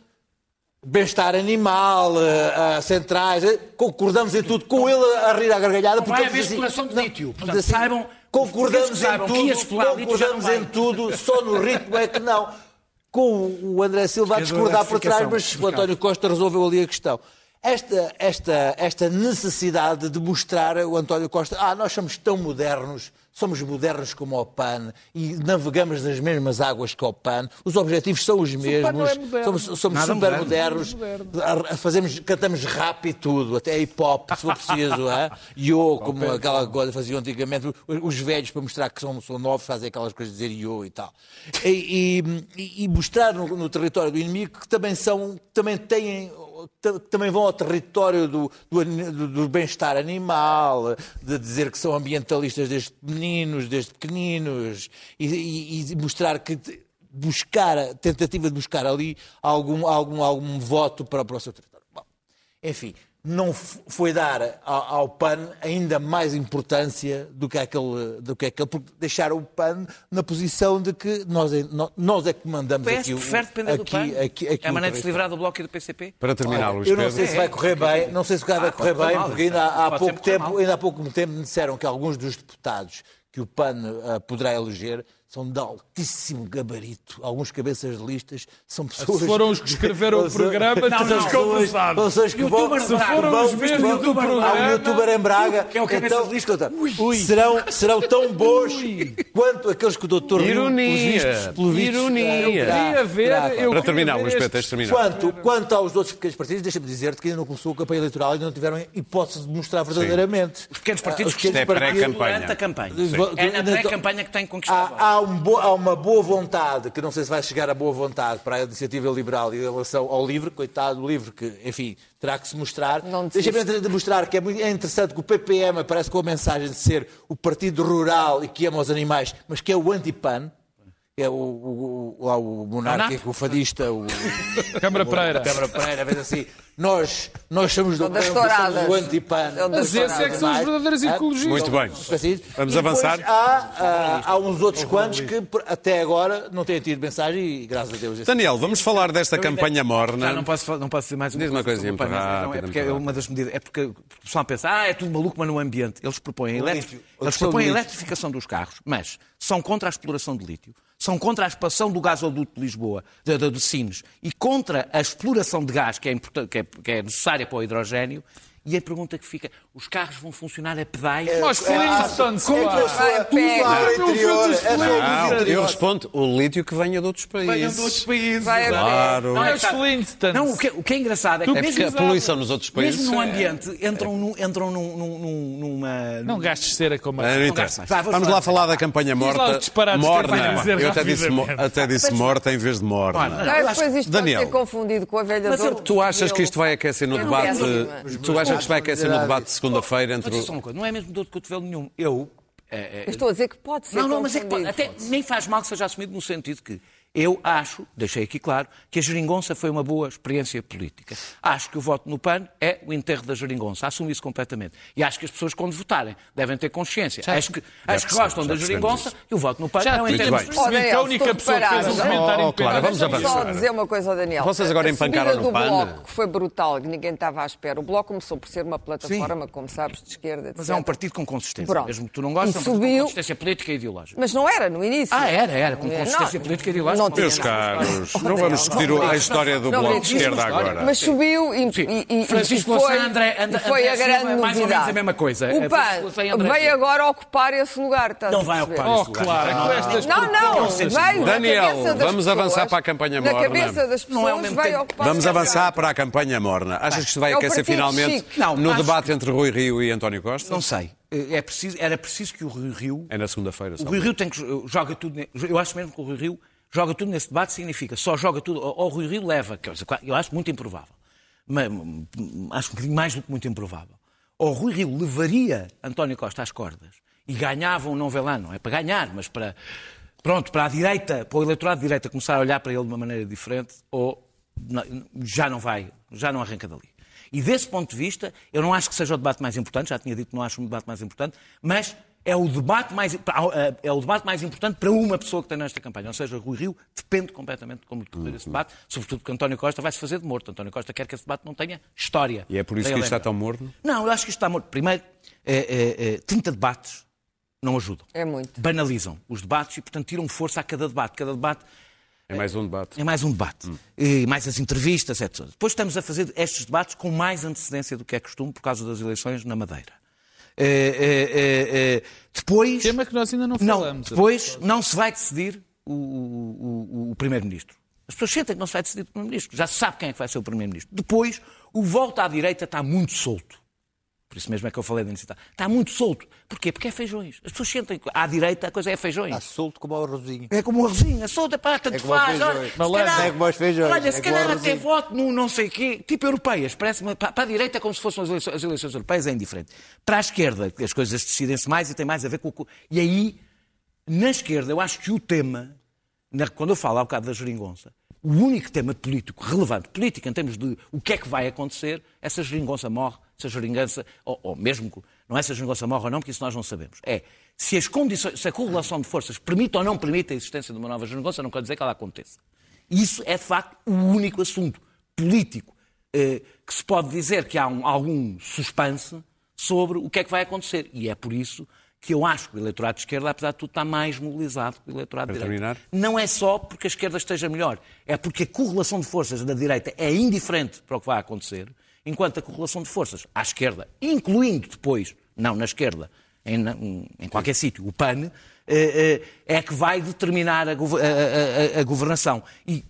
bem-estar animal, eh, eh, centrais, eh, concordamos em tudo, com ele a rir à gargalhada. Não vai porque haver diz exploração de não, lítio. Portanto, saibam- concordamos os em tudo, concordamos em tudo, só no ritmo é que não. Com o André Silva a discordar por trás, mas o António Costa resolveu ali a questão. Esta, esta, esta necessidade de mostrar o António Costa, ah, nós somos tão modernos, somos modernos como o PAN e navegamos nas mesmas águas que o PAN, os objetivos são os mesmos, é somos, somos super moderno. modernos, fazemos, cantamos rap e tudo, até hip hop, se for preciso, é? yo, como aquela coisa faziam antigamente, os- os velhos para mostrar que são, são novos fazem aquelas coisas de dizer yo e tal. E, e- e mostrar no, no território do inimigo que também são, também têm também vão ao território do, do, do- bem-estar animal, de dizer que são ambientalistas desde meninos, desde pequeninos, e, e- e mostrar que buscar, tentativa de buscar ali algum, algum, algum voto para, para o seu território. Bom, enfim, não foi dar ao, PAN ainda mais importância do que aquele, do que aquele, porque deixaram o PAN na posição de que nós, é- nó- nós é que mandamos O PS aqui o- prefere depender do aqui- PAN? aqui- aqui é a maneira de se livrar do Bloco e do PCP? Para terminar, Luís Eu não sei se vai correr bem, não sei se o cara vai Ah, correr bem, porque ainda há, pouco tempo, ainda há pouco tempo me disseram que alguns dos deputados que o PAN ah, poderá eleger são de altíssimo gabarito. Alguns cabeças de listas são pessoas... Se foram os que escreveram o programa, estamos pessoas- conversados. pessoas que vão- vão- foram os que mesmos do Há um programa. youtuber em Braga. Que é o cabeça então, de lista. serão, serão tão bons quanto aqueles que o doutor Ironia. pelos vistos, Ironia. Eu queria ver, terá- eu Para terminar, Luís de terminar. Quanto, quanto aos outros pequenos partidos, deixa-me dizer-te que ainda não começou a campanha eleitoral e ainda não tiveram hipótese de mostrar verdadeiramente. Os pequenos partidos Ah, que Isto é pré-campanha. durante a campanha. É na pré-campanha que votos. Há, há, um bo- há uma boa vontade, que não sei se vai chegar a boa vontade para a iniciativa liberal em relação ao livre, coitado do livre, que, enfim, terá que se mostrar. Deixa-me demonstrar que é, muito, é interessante que o PPM aparece com a mensagem de ser o partido rural e que ama os animais, mas que é o anti-PAN. É o, o, o, lá o monárquico, o fadista, o [laughs] Câmara Pereira. Câmara Pereira, vez assim. Nós, nós somos do PAN, somos o anti-PAN. Mas esses é que são os verdadeiros Ah, ecologistas. Muito bem. Vamos E avançar? Há, ah, há uns outros quantos que até agora não têm tido mensagem e graças a Deus. Daniel, vamos falar desta campanha morna. Já não posso, não posso dizer mais uma Diz uma coisa coisinha sobre o PAN, muito não, é porque é uma das medidas. É porque o pessoal pensa, ah, é tudo maluco, mas no ambiente. Eles propõem, a eletri- lítio. eles propõem a eletrificação dos carros, mas são contra a exploração de lítio, são contra a expansão do gasoduto de Lisboa, de, de, de Sines, e contra a exploração de gás que é, que é, que é necessária para o hidrogênio. E a pergunta que fica, os carros vão funcionar a pedais? Nós Flintstones, É tudo interior. filho É só dos o Não, eu respondo, o lítio que venha de outros países. Venham de outros países. Vai. Claro. Não é os está- Flintstones. Não, o que, o que é engraçado é que É porque a poluição nos outros países. mesmo no é- ambiente entram, num, entram num, num- num- numa... Não gastes cera como Ah, não a... Não interessa. Vamos lá falar da campanha morta. Morna. Eu até disse, até disse morta em vez de morna. Depois isto Daniel. pode ser confundido com a velha Mas Tu achas que isto vai aquecer no É debate? Tu achas que isto vai aquecer no debate de segunda-feira entre. uma coisa, não é mesmo dor de cotovelo nenhum. Eu. é, é, Eu estou a dizer que pode ser não, não, mas é que pode, até nem faz mal que seja assumido no sentido que eu acho, deixei aqui claro, que a geringonça foi uma boa experiência política. Acho que o voto no PAN é o enterro da geringonça, assumo isso completamente. E acho que as pessoas, quando votarem, devem ter consciência. acho que, acho que gostam já da geringonça e o voto no PAN Já é um enterro bem. da percebi Olha, que a única pessoa que fez um comentário Oh, impecável- vamos Deixa-me só avançar. dizer uma coisa ao Daniel. Vocês agora a empancaram no do PAN. Bloco, que foi brutal, que ninguém estava à espera. O Bloco começou por ser uma plataforma, como sabes, de esquerda, etc. Mas é um partido com consistência. Pronto. Mesmo que tu não gostes, é um partido com subiu- consistência política e ideológica. Mas não era no início. Ah, era, era, com Não, consistência política e ideológica. Tinha. Meus caros, não vamos discutir a história do Não Bloco de Esquerda agora. Mas subiu e, e, e, Francisco e foi, André- André- foi a grande é mais ou menos novidade. a mesma coisa. O É, PAN André veio agora ocupar esse lugar. estás Não vai ocupar Oh, esse lugar. estas Não, não, na Daniel, vamos avançar para a campanha Na morna. cabeça das é pessoas vai ocupar Vamos avançar para a campanha morna. Achas que isto vai É aquecer finalmente no debate entre Rui Rio e António Costa? Não sei. É preciso, era preciso que o Rui Rio É na segunda-feira. O. Rui Rio tem que, joga tudo. Eu acho mesmo que o Rui Rio joga tudo nesse debate, significa só joga tudo. Ou o Rui Rio leva, eu acho muito improvável. Mas, hum, acho um bocadinho mais do que muito improvável. Ou o Rui Rio levaria António Costa às cordas e ganhava um não vê não é para ganhar, mas para. Pronto, para a direita, para o eleitorado de direita começar a olhar para ele de uma maneira diferente, ou já não vai, já não arranca dali. E desse ponto de vista, eu não acho que seja o debate mais importante, já tinha dito que não acho um debate mais importante, mas é o debate mais, é o debate mais importante para uma pessoa que tem nesta campanha. Ou seja, Rui Rio depende completamente de como decorrer esse debate, sobretudo porque António Costa vai se fazer de morto. António Costa quer que esse debate não tenha história. E é por isso que isto está tão morno? Não, eu acho que isto está morto. Primeiro, é, é, é, 30 debates não ajudam. É muito. Banalizam os debates e, portanto, tiram força a cada debate. Cada debate É mais um debate. é mais um debate. E mais as entrevistas, etc. Depois estamos a fazer estes debates com mais antecedência do que é costume por causa das eleições na Madeira. É, é, é, depois. Tema que nós ainda não Não, falamos. depois não se vai decidir o, o- o- o Primeiro-Ministro. As pessoas sentem que não se vai decidir o Primeiro-Ministro. Já se sabe quem é que vai ser o Primeiro-Ministro. Depois, o voto à direita está muito solto. Por isso mesmo é que eu falei da necessidade. Está muito solto. Porquê? Porque é feijões. As pessoas sentem que à direita a coisa é feijões. Está solto como o arrozinho. É como o arrozinho, a solta, pá, tanto É como o faz. Olha, se Malandro. calhar- É como os feijões, Olha, é se o calhar até voto no não sei quê, tipo europeias, parece para, para a direita é como se fossem as eleições, as eleições europeias, é indiferente. Para a esquerda, as coisas decidem-se mais e tem mais a ver com o. E aí, na esquerda, eu acho que o tema, na- quando eu falo há bocado da geringonça, o único tema político relevante, político em termos de o que é que vai acontecer, é se geringonça morre, se a geringonça, ou, ou mesmo, não é se a geringonça morre ou não, porque isso nós não sabemos. É se as condições, se a correlação de forças permite ou não permite a existência de uma nova geringonça, não quer dizer que ela aconteça. Isso é, de facto, o único assunto político eh, que se pode dizer que há um- algum suspense sobre o que é que vai acontecer. E é por isso que eu acho que o eleitorado de esquerda, apesar de tudo, está mais mobilizado que o eleitorado de direita. terminar? Não é só porque a esquerda esteja melhor, é porque a correlação de forças da direita é indiferente para o que vai acontecer, enquanto a correlação de forças à esquerda, incluindo depois, não na esquerda, em, em qualquer sítio, o PAN, eh, eh, é que vai determinar a- a- a- a governação. E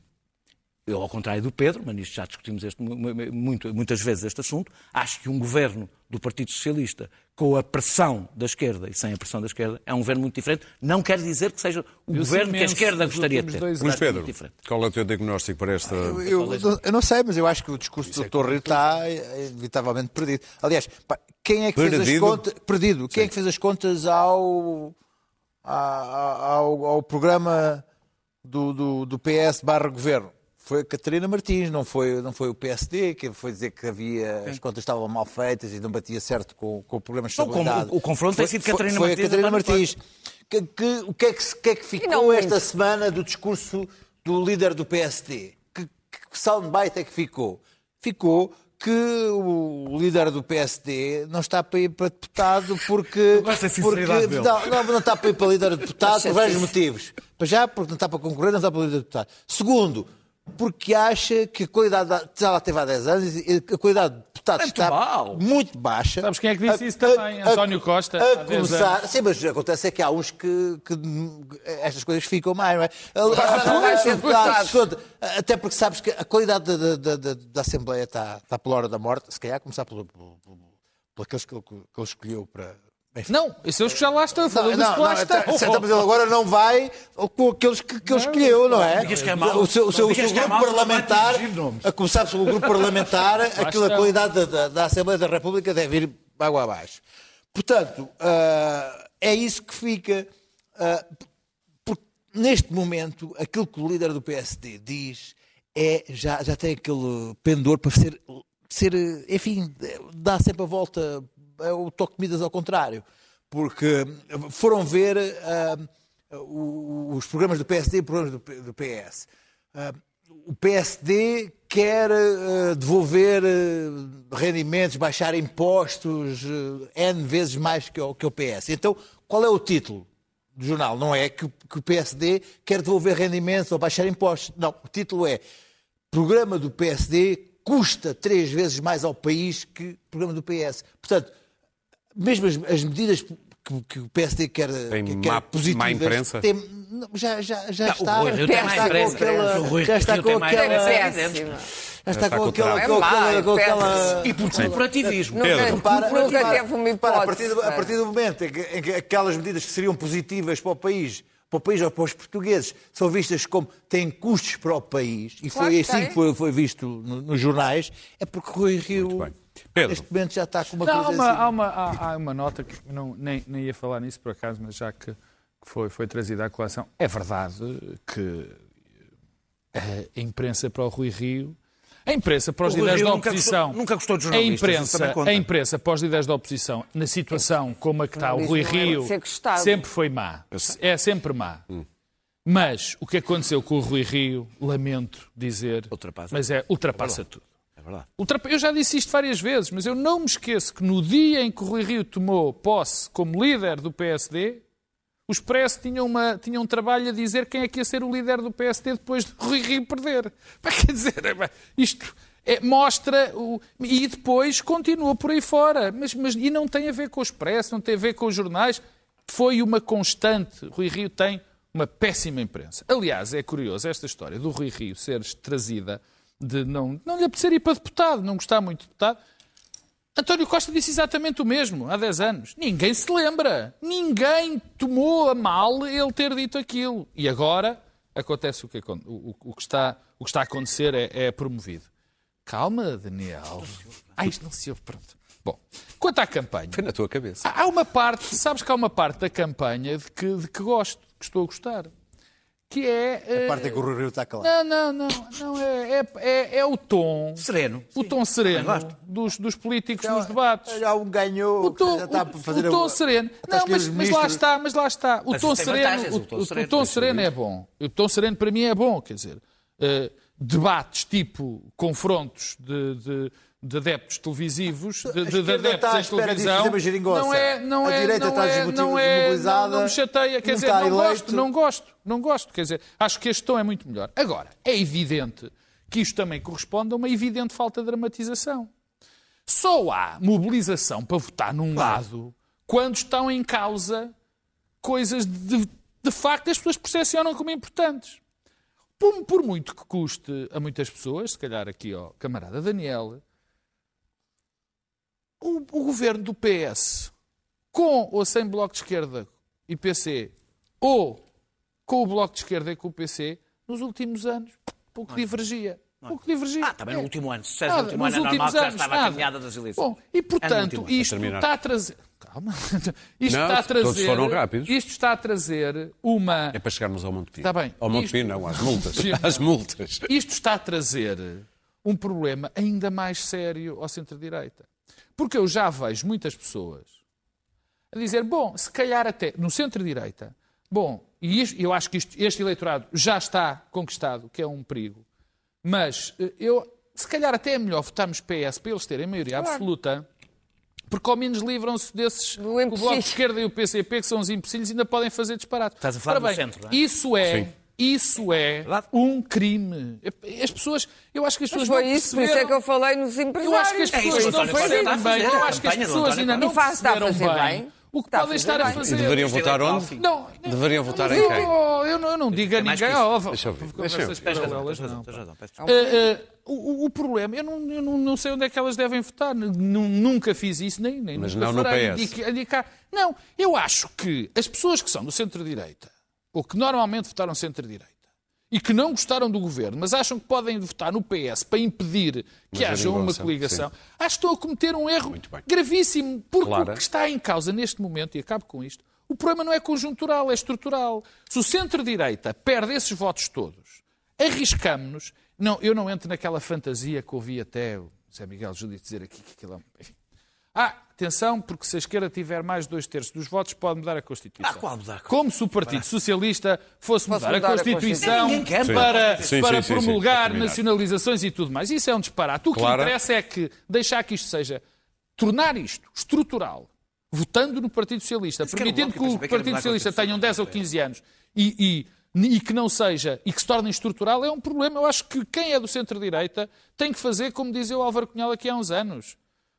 eu, ao contrário do Pedro, mas nisto já discutimos este mu- mu- muito- muitas vezes este assunto, acho que um governo do Partido Socialista com a pressão da esquerda e sem a pressão da esquerda é um governo muito diferente. Não quer dizer que seja o Viu-se governo que a esquerda gostaria de ter. Luís é Pedro, muito diferente. qual é o teu diagnóstico para esta... Eu, eu- eu não sei, mas eu acho que o discurso do Dr. Rio está eh, inevitavelmente perdido. Aliás, pá, quem é que fez as Perdido? contas. Perdido. Quem é que fez as contas ao. a- ao, ao programa do, do, do PS barra governo? Foi a Catarina Martins, não foi, não foi o PSD, que foi dizer que havia, as contas estavam mal feitas e não batia certo com, com o programa de Não, o estabilidade. o- confronto tem sido Foi- Catarina foi Martins e a Catarina Martins. Que, que- o que é que, que é que ficou esta semana do discurso do líder do PSD? Que, que soundbite é que ficou? Ficou que o líder do PSD não está para ir para deputado porque. porque não, não, não está para ir para líder de deputado por vários motivos. Para já, porque não está para concorrer, não está para líder de deputado. Segundo, porque acha que a qualidade. da- Já lá teve há 10 anos e a qualidade de deputado É muito está mal. muito baixa. Sabes quem é que disse isso também? António Costa, A, há 10 começar. Sim, mas acontece é que há uns que, que estas coisas ficam mais, não é? Até porque sabes que a qualidade da, da, da, da Assembleia está, está pela hora da morte. Se calhar começar pelo, pelo, pelo, por aqueles que ele, que ele escolheu para. Enfim. Não, esses os que já lá estão. Não, não, que lá não, estão. tá- certo, mas ele agora não vai com aqueles que, que ele escolheu, não é? digas que é mau. O seu, o seu, o seu é grupo parlamentar, a começar pelo grupo parlamentar, aquilo, a está. qualidade da, da, da Assembleia da República deve ir água abaixo. Portanto, ah, é isso que fica. porque neste momento, aquilo que o líder do PSD diz é já, já tem aquele pendor para ser, ser, enfim, dá sempre a volta, é o toque de Midas ao contrário. Porque foram ver o- os programas do PSD e programas do, do PS. Ah, o PSD quer ah, devolver rendimentos, baixar impostos N vezes mais que o, que o PS. Então, qual é o título do jornal não é que, que o PSD quer devolver rendimentos ou baixar impostos. Não, o título é Programa do PSD custa três vezes mais ao país que programa do PS. Portanto, mesmo as, as medidas que, que o PSD quer, Tem que quer má- positivas, má imprensa? tem- não, já, já, já Não, o está, Rui Rio já tem má está com imprensa. aquela, O Rui já está Rio com tem má É aquela, imprensa. péssima. já está está com com aquela, com É má, aquela, com é aquela. E por corporativismo. Pedro. Repara, nunca teve uma repara, a, hipótese. partir do, a partir do momento em que, em que aquelas medidas que seriam positivas para o país, para o país ou para os portugueses, são vistas como têm custos para o país, e Claro foi assim que foi, foi visto no- nos jornais, é porque Rui Rio. Pedro. neste momento, já está com uma Não, há, coisa uma, assim. há, uma, há, há uma nota que eu não, nem, nem ia falar nisso por acaso, mas já que, que foi, foi trazida à colação, é verdade que a imprensa para o Rui Rio, a imprensa para os líderes da oposição, gostou- nunca gostou de a jornalistas, isso imprensa, a imprensa para os líderes da oposição, na situação como a que está o Rui é Rio, sempre foi má. É sempre má. Mas o que aconteceu com o Rui Rio, lamento dizer, Ultrapassa. mas é ultrapassa tudo. Verdade. Eu já disse isto várias vezes, mas eu não me esqueço que no dia em que o Rui Rio tomou posse como líder do PSD, o Expresso tinha, uma, tinha um trabalho a dizer quem é que ia ser o líder do PSD depois de Rui Rio perder. [laughs] Pá, Quer dizer, é, isto é- mostra. O, e depois continua por aí fora. Mas, mas, e não tem a ver com o Expresso, não tem a ver com os jornais. Foi uma constante. Rui Rio tem uma péssima imprensa. Aliás, é curioso esta história do Rui Rio ser trazida de não, não lhe apetecer ir para deputado, não gostar muito de deputado. António Costa disse exatamente o mesmo há 10 anos. Ninguém se lembra. Ninguém tomou a mal ele ter dito aquilo. E agora acontece o que, o, o- o que, está, o que está a acontecer é, é promovido. Calma, Daniel. Ah, isto não se ouve. Pronto. Bom, quanto à campanha. Foi na tua cabeça. Há uma parte, sabes que há uma parte da campanha de que, de que gosto, que estou a gostar. Que é. eh, A parte em que o Rui Rio está calado. Não, não, não. não é, é, é, é o tom. Sereno. O tom sereno dos, dos políticos nos debates. Já um ganhou, O tom, já está a o- fazer o tom a- sereno. Não, mas, mas lá está, mas lá está. O Mas tom sereno, o, o tom sereno é bom. O tom sereno para mim é bom, quer dizer, eh, debates tipo confrontos de, de, de adeptos televisivos, de, de, de adeptos à em televisão, não é, não A é, direita não está é, não é, não, não me chateia, quer dizer, não eleito. gosto, não gosto, não gosto, quer dizer, acho que este tom é muito melhor. Agora, é evidente que isto também corresponde a uma evidente falta de dramatização. Só há mobilização para votar num lado quando estão em causa coisas de, de facto as pessoas percepcionam como importantes. Por, por muito que custe a muitas pessoas, se calhar aqui ao camarada Daniel, o, o governo do PS, com ou sem Bloco de Esquerda e PC, ou com o Bloco de Esquerda e com o PC, nos últimos anos, pouco divergia. Pouco divergia. Ah, também no É. último ano. Se dissesse no Nada, último ano é normal que já anos, estava nada. a caminhada das eleições. Bom, e portanto, ano. isto está a trazer. Calma. [laughs] Isto Não, está a trazer. todos foram rápidos. Isto está a trazer uma. É para chegarmos ao Monte Pio. Está bem. Ao Monte Isto- Pio, não, às multas. [laughs] Às multas. Isto está a trazer um problema ainda mais sério ao centro-direita. Porque eu já vejo muitas pessoas a dizer, bom, se calhar até no centro-direita, bom, e isto- eu acho que isto- este eleitorado já está conquistado, que é um perigo, mas eh, eu, se calhar até é melhor votarmos PS para eles terem maioria absoluta, porque ao menos livram-se desses, Do o Bloco de Esquerda e o PCP, que são os empecilhos, ainda podem fazer disparate. Estás a falar Ora do bem, centro, não é? Isso é, Sim. Isso é um crime. As pessoas, eu acho que as Mas pessoas foi não isso, por isso é perceberam- que eu falei nos empresários. eu acho que as É isso pessoas o não perceberam a bem. fazer, Eu acho que as pessoas António ainda não a perceberam fazer bem o que Está a podem fazer estar a bem. E fazer. deveriam é votar onde? Não, Deveriam votar em eu, quem? eu não, eu não digo a ninguém, ó, Deixa eu ver, conversas deixa eu ver. Paralelas, não. Eh, eh, o, o problema, eu não, eu não- não sei onde é que elas devem votar. Nunca fiz isso, nem, nem Mas nunca não no. PS. Não, eu acho que as pessoas que são do centro-direita, ou que normalmente votaram centro-direita, e que não gostaram do governo, mas acham que podem votar no PS para impedir que Uma haja uma coligação, sim. acho que estão a cometer um erro gravíssimo. Porque Clara. o que está em causa neste momento, e acabo com isto, o problema não é conjuntural, é estrutural. Se o centro-direita perde esses votos todos, arriscamos-nos. Não, eu não entro naquela fantasia que ouvi até o Zé Miguel Júdice dizer aqui que aquilo é. um-. Ah, atenção, porque se a esquerda tiver mais de dois terços dos votos, pode mudar a Constituição. Ah, qual mudar? Como se o Partido Socialista fosse mudar, mudar a a Constituição quer. Sim. para, Sim, para sim, sim, promulgar nacionalizações e tudo mais. Isso é um disparate. O que Clara. interessa é que deixar que isto seja, tornar isto estrutural, votando no Partido Socialista, permitindo que o que era Partido a Socialista Constituição. tenham 10 ou 15 anos e, e, e que não seja, e que se torne estrutural, é um problema. Eu acho que quem é do centro-direita tem que fazer, como dizia o Álvaro Cunhal aqui há uns anos,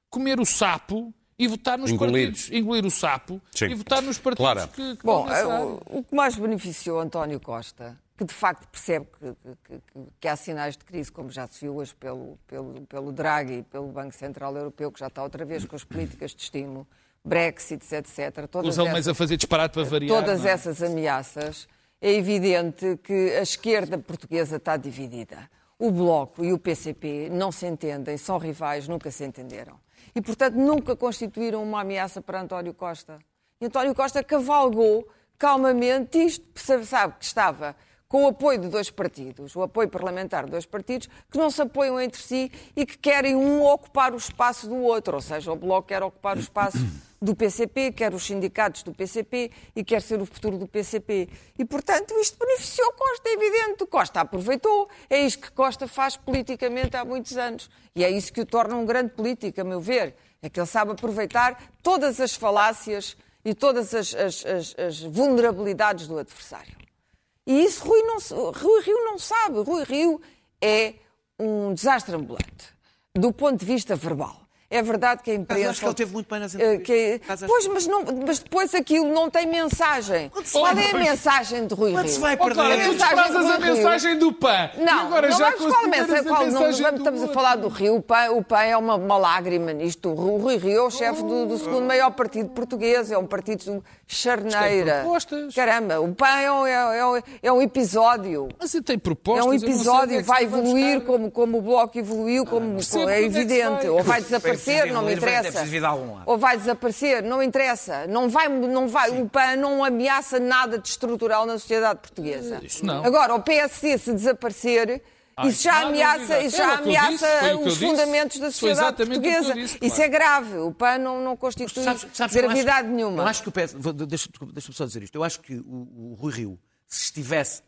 comer o sapo e votar nos Engolir. partidos. Engolir o sapo Sim. e votar nos partidos Clara. que, que Bom, eh, o o que mais beneficiou António Costa, que de facto percebe que, que- que- que há sinais de crise, como já se viu hoje pelo, pelo, pelo Draghi e pelo Banco Central Europeu, que já está outra vez com as políticas de estímulo, Brexit, etc. Todas Os alemães essas- a fazer disparate para variar. todas não é? essas ameaças, é evidente que a esquerda portuguesa está dividida. O Bloco e o PCP não se entendem, são rivais, nunca se entenderam. E, portanto, nunca constituíram uma ameaça para António Costa. E António Costa cavalgou calmamente isto, sabe- que estava com o apoio de dois partidos, o apoio parlamentar de dois partidos, que não se apoiam entre si e que querem um ocupar o espaço do outro. Ou seja, o Bloco quer ocupar o espaço do PCP, quer os sindicatos do PCP e quer ser o futuro do PCP. E, portanto, isto beneficiou Costa, é evidente. Costa aproveitou. É isto que Costa faz politicamente há muitos anos. E é isso que o torna um grande político, a meu ver. É que ele sabe aproveitar todas as falácias e todas as, as- as- as vulnerabilidades do adversário. E isso Rui, não, Rui Rio não sabe. Rui Rio é um desastre ambulante, do ponto de vista verbal. É verdade que a imprensa. acho que ele teve muito bem nas eh, entrevistas. que- Pois, mas, não, mas depois aquilo não tem mensagem. Qual é a mensagem de Rui Quando Rio? se vai Oh, perder. tu mensagem desprezas do a mensagem do PAN. Não, agora não já vamos mensagem, a qual, não, mensagem vamos- do estamos a falar do Rio. O PAN, o PAN é uma, uma lágrima nisto. O Rui Rio é o chefe do, do segundo maior partido português, é um partido charneira. propostas. Caramba, o PAN é um, é um- é um episódio. Mas ele tem É propostas. um onde episódio, é que vai evoluir como, como o Bloco evoluiu, como, como é é evidente. vai. Ou vai É desaparecer, não me é interessa. Ou vai desaparecer, não interessa. Não vai, não vai, o PAN não ameaça nada de estrutural na sociedade portuguesa. Isso não. Agora, o PSD, se desaparecer, Ah, isso já ameaça, isso É já ameaça os fundamentos da sociedade portuguesa. Isso claro. é grave. O PAN não, não constitui gravidade nenhuma. Eu acho que o PS. Deixa-me só dizer isto. Eu acho que o, Rui Rio, se estivesse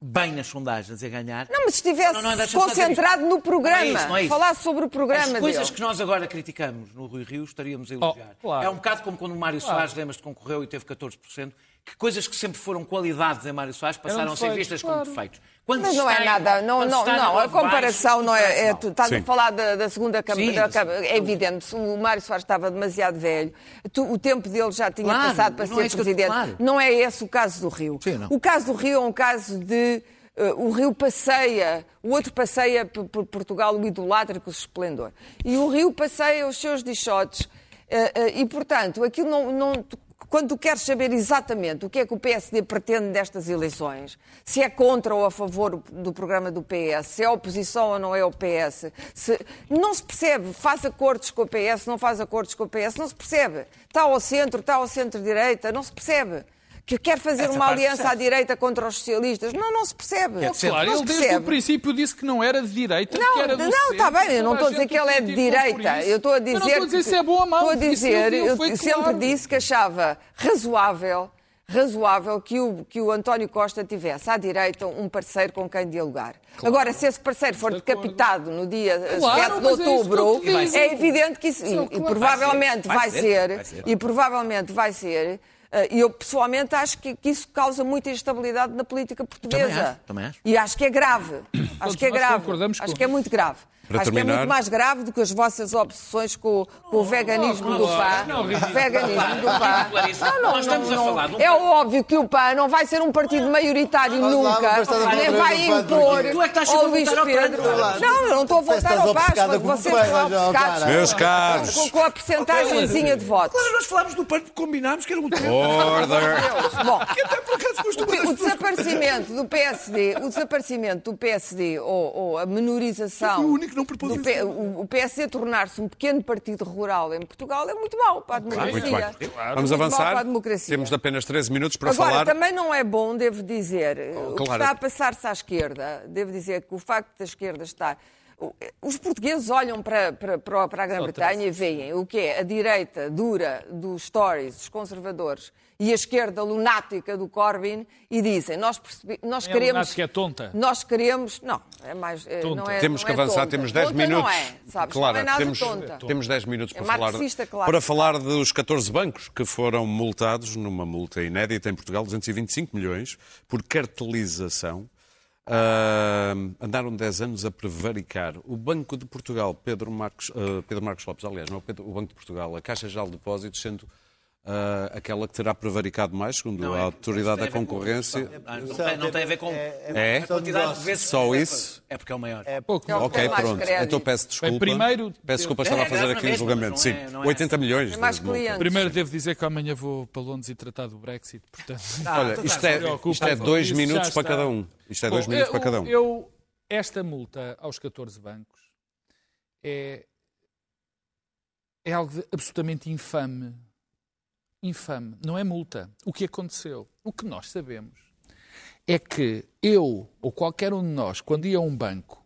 bem nas sondagens a ganhar. Não, mas se estivesse Não, não, concentrado no programa, Não é isso, não é isso. falasse sobre o programa As coisas dele. que nós agora criticamos no Rui Rio estaríamos a elogiar. Oh, claro. É um bocado como quando o Mário Soares, lembras-te, concorreu e teve 14%, que coisas que sempre foram qualidades em Mário Soares passaram a ser vistas claro. como defeitos. Quando Mas não é nada, não, não, não, a comparação não é, é tu estás Sim. a falar da, da segunda Câmara, é evidente, o Mário Soares estava demasiado velho, Tu- o tempo dele já tinha Claro, passado para ser é que eu- presidente. claro. Não é esse o caso do Rio. Sim, não. O caso do Rio é um caso de eh, o Rio passeia, o outro passeia por, por Portugal, o idolatra com o esplendor. E o Rio passeia os seus dichotes. eh, eh, e, portanto, aquilo não, não- quando queres saber exatamente o que é que o PSD pretende destas eleições, se é contra ou a favor do programa do PS, se é oposição ou não é o PS, se- não se percebe, faz acordos com o PS, não faz acordos com o PS, não se percebe. Está ao centro, está ao centro-direita, não se percebe. Que quer fazer Essa uma aliança à percebe. direita contra os socialistas. Não, não se percebe. Dizer, Claro, não ele se desde o percebe. princípio disse que não era de direita, Não, que era do não, está bem, eu não estou a dizer que ele é de direita. Eu estou a dizer. não estou a dizer se é bom ou mau. Estou a dizer, ele eu sempre claro. disse que achava razoável, razoável que o, que o António Costa tivesse à direita um parceiro com quem dialogar. Agora, se esse parceiro for De decapitado no dia Claro, 7 de mas é eu outubro, digo. é evidente que isso. É E, e claro. provavelmente Vai vai ser, ser. vai ser. E provavelmente vai ser. Eh, E eu pessoalmente acho que, que isso causa muita instabilidade na política portuguesa. Também acho, também acho. E acho que é grave. [coughs] Acho que é grave. concordamos Acho que é muito grave. Para acho que é terminar- muito mais grave do que as vossas obsessões com, com o veganismo do PAN. não, veganismo do PAN. Clarice, Não, não, nós estamos não, a falar um É óbvio que o PAN não vai ser um partido maioritário nunca, nem votar vai impor Tu é que estás a Luís voltar ao Pedro. Não, eu não estou a voltar ao o vocês estão obcecados. Meus caros. com, a percentagemzinha de votos. Claro, nós falámos do PAN, combinámos que era um tema. Order. Bom, O desaparecimento do PSD, o desaparecimento do PSD ou, ou a menorização. Não isso. P- o, o PSD tornar-se um pequeno partido rural em Portugal é muito mau para a democracia. Muito bem. Vamos Muito avançar. para a democracia. Temos apenas 13 minutos para Agora, falar. também não é bom, devo dizer, o que claro. está a passar-se à esquerda, devo dizer que o facto da esquerda estar os portugueses olham para, para, para, para a Grã-Bretanha e veem o que é a direita dura dos Tories, dos conservadores, e a esquerda lunática do Corbyn e dizem, nós, percebi, nós É queremos... lunática, é tonta. Nós queremos... Não, é mais... é- Tonta. Não é, Temos não que é avançar, tonta. temos 10 Tonta minutos. não é, sabes? Claro, não é nada temos, tonta. temos 10 minutos É para falar, claro. para falar dos 14 bancos que foram multados numa multa inédita em Portugal, 225 milhões, por cartelização. Ah, andaram 10 anos a prevaricar. O Banco de Portugal, Pedro Marcos, ah, Pedro Marcos Lopes, aliás, não, Pedro- o Banco de Portugal, a Caixa Geral de Depósitos, sendo ah, aquela que terá prevaricado mais, segundo Não, a é- Autoridade da a ver com- Concorrência. Ah, Não tem, não tem a ver com É? a quantidade de vezes. Só isso? É porque é o maior. Pouco. É o que Ok, pronto. crédito. Então peço desculpa. Bem, primeiro- peço desculpa, estava a É, fazer é aqui um julgamento. Sim, não é- não é 80 milhões. É mais de multa. clientes. Primeiro devo dizer que amanhã vou para Londres e tratar do Brexit, portanto. Olha, tu isto estás- é, isto é dois minutos para cada um. Isto é dois Bom, minutos eu- para cada um. Eu, esta multa aos 14 bancos é, é algo absolutamente infame. Infame. Não é multa. O que aconteceu? O que nós sabemos é que eu ou qualquer um de nós, quando ia a um banco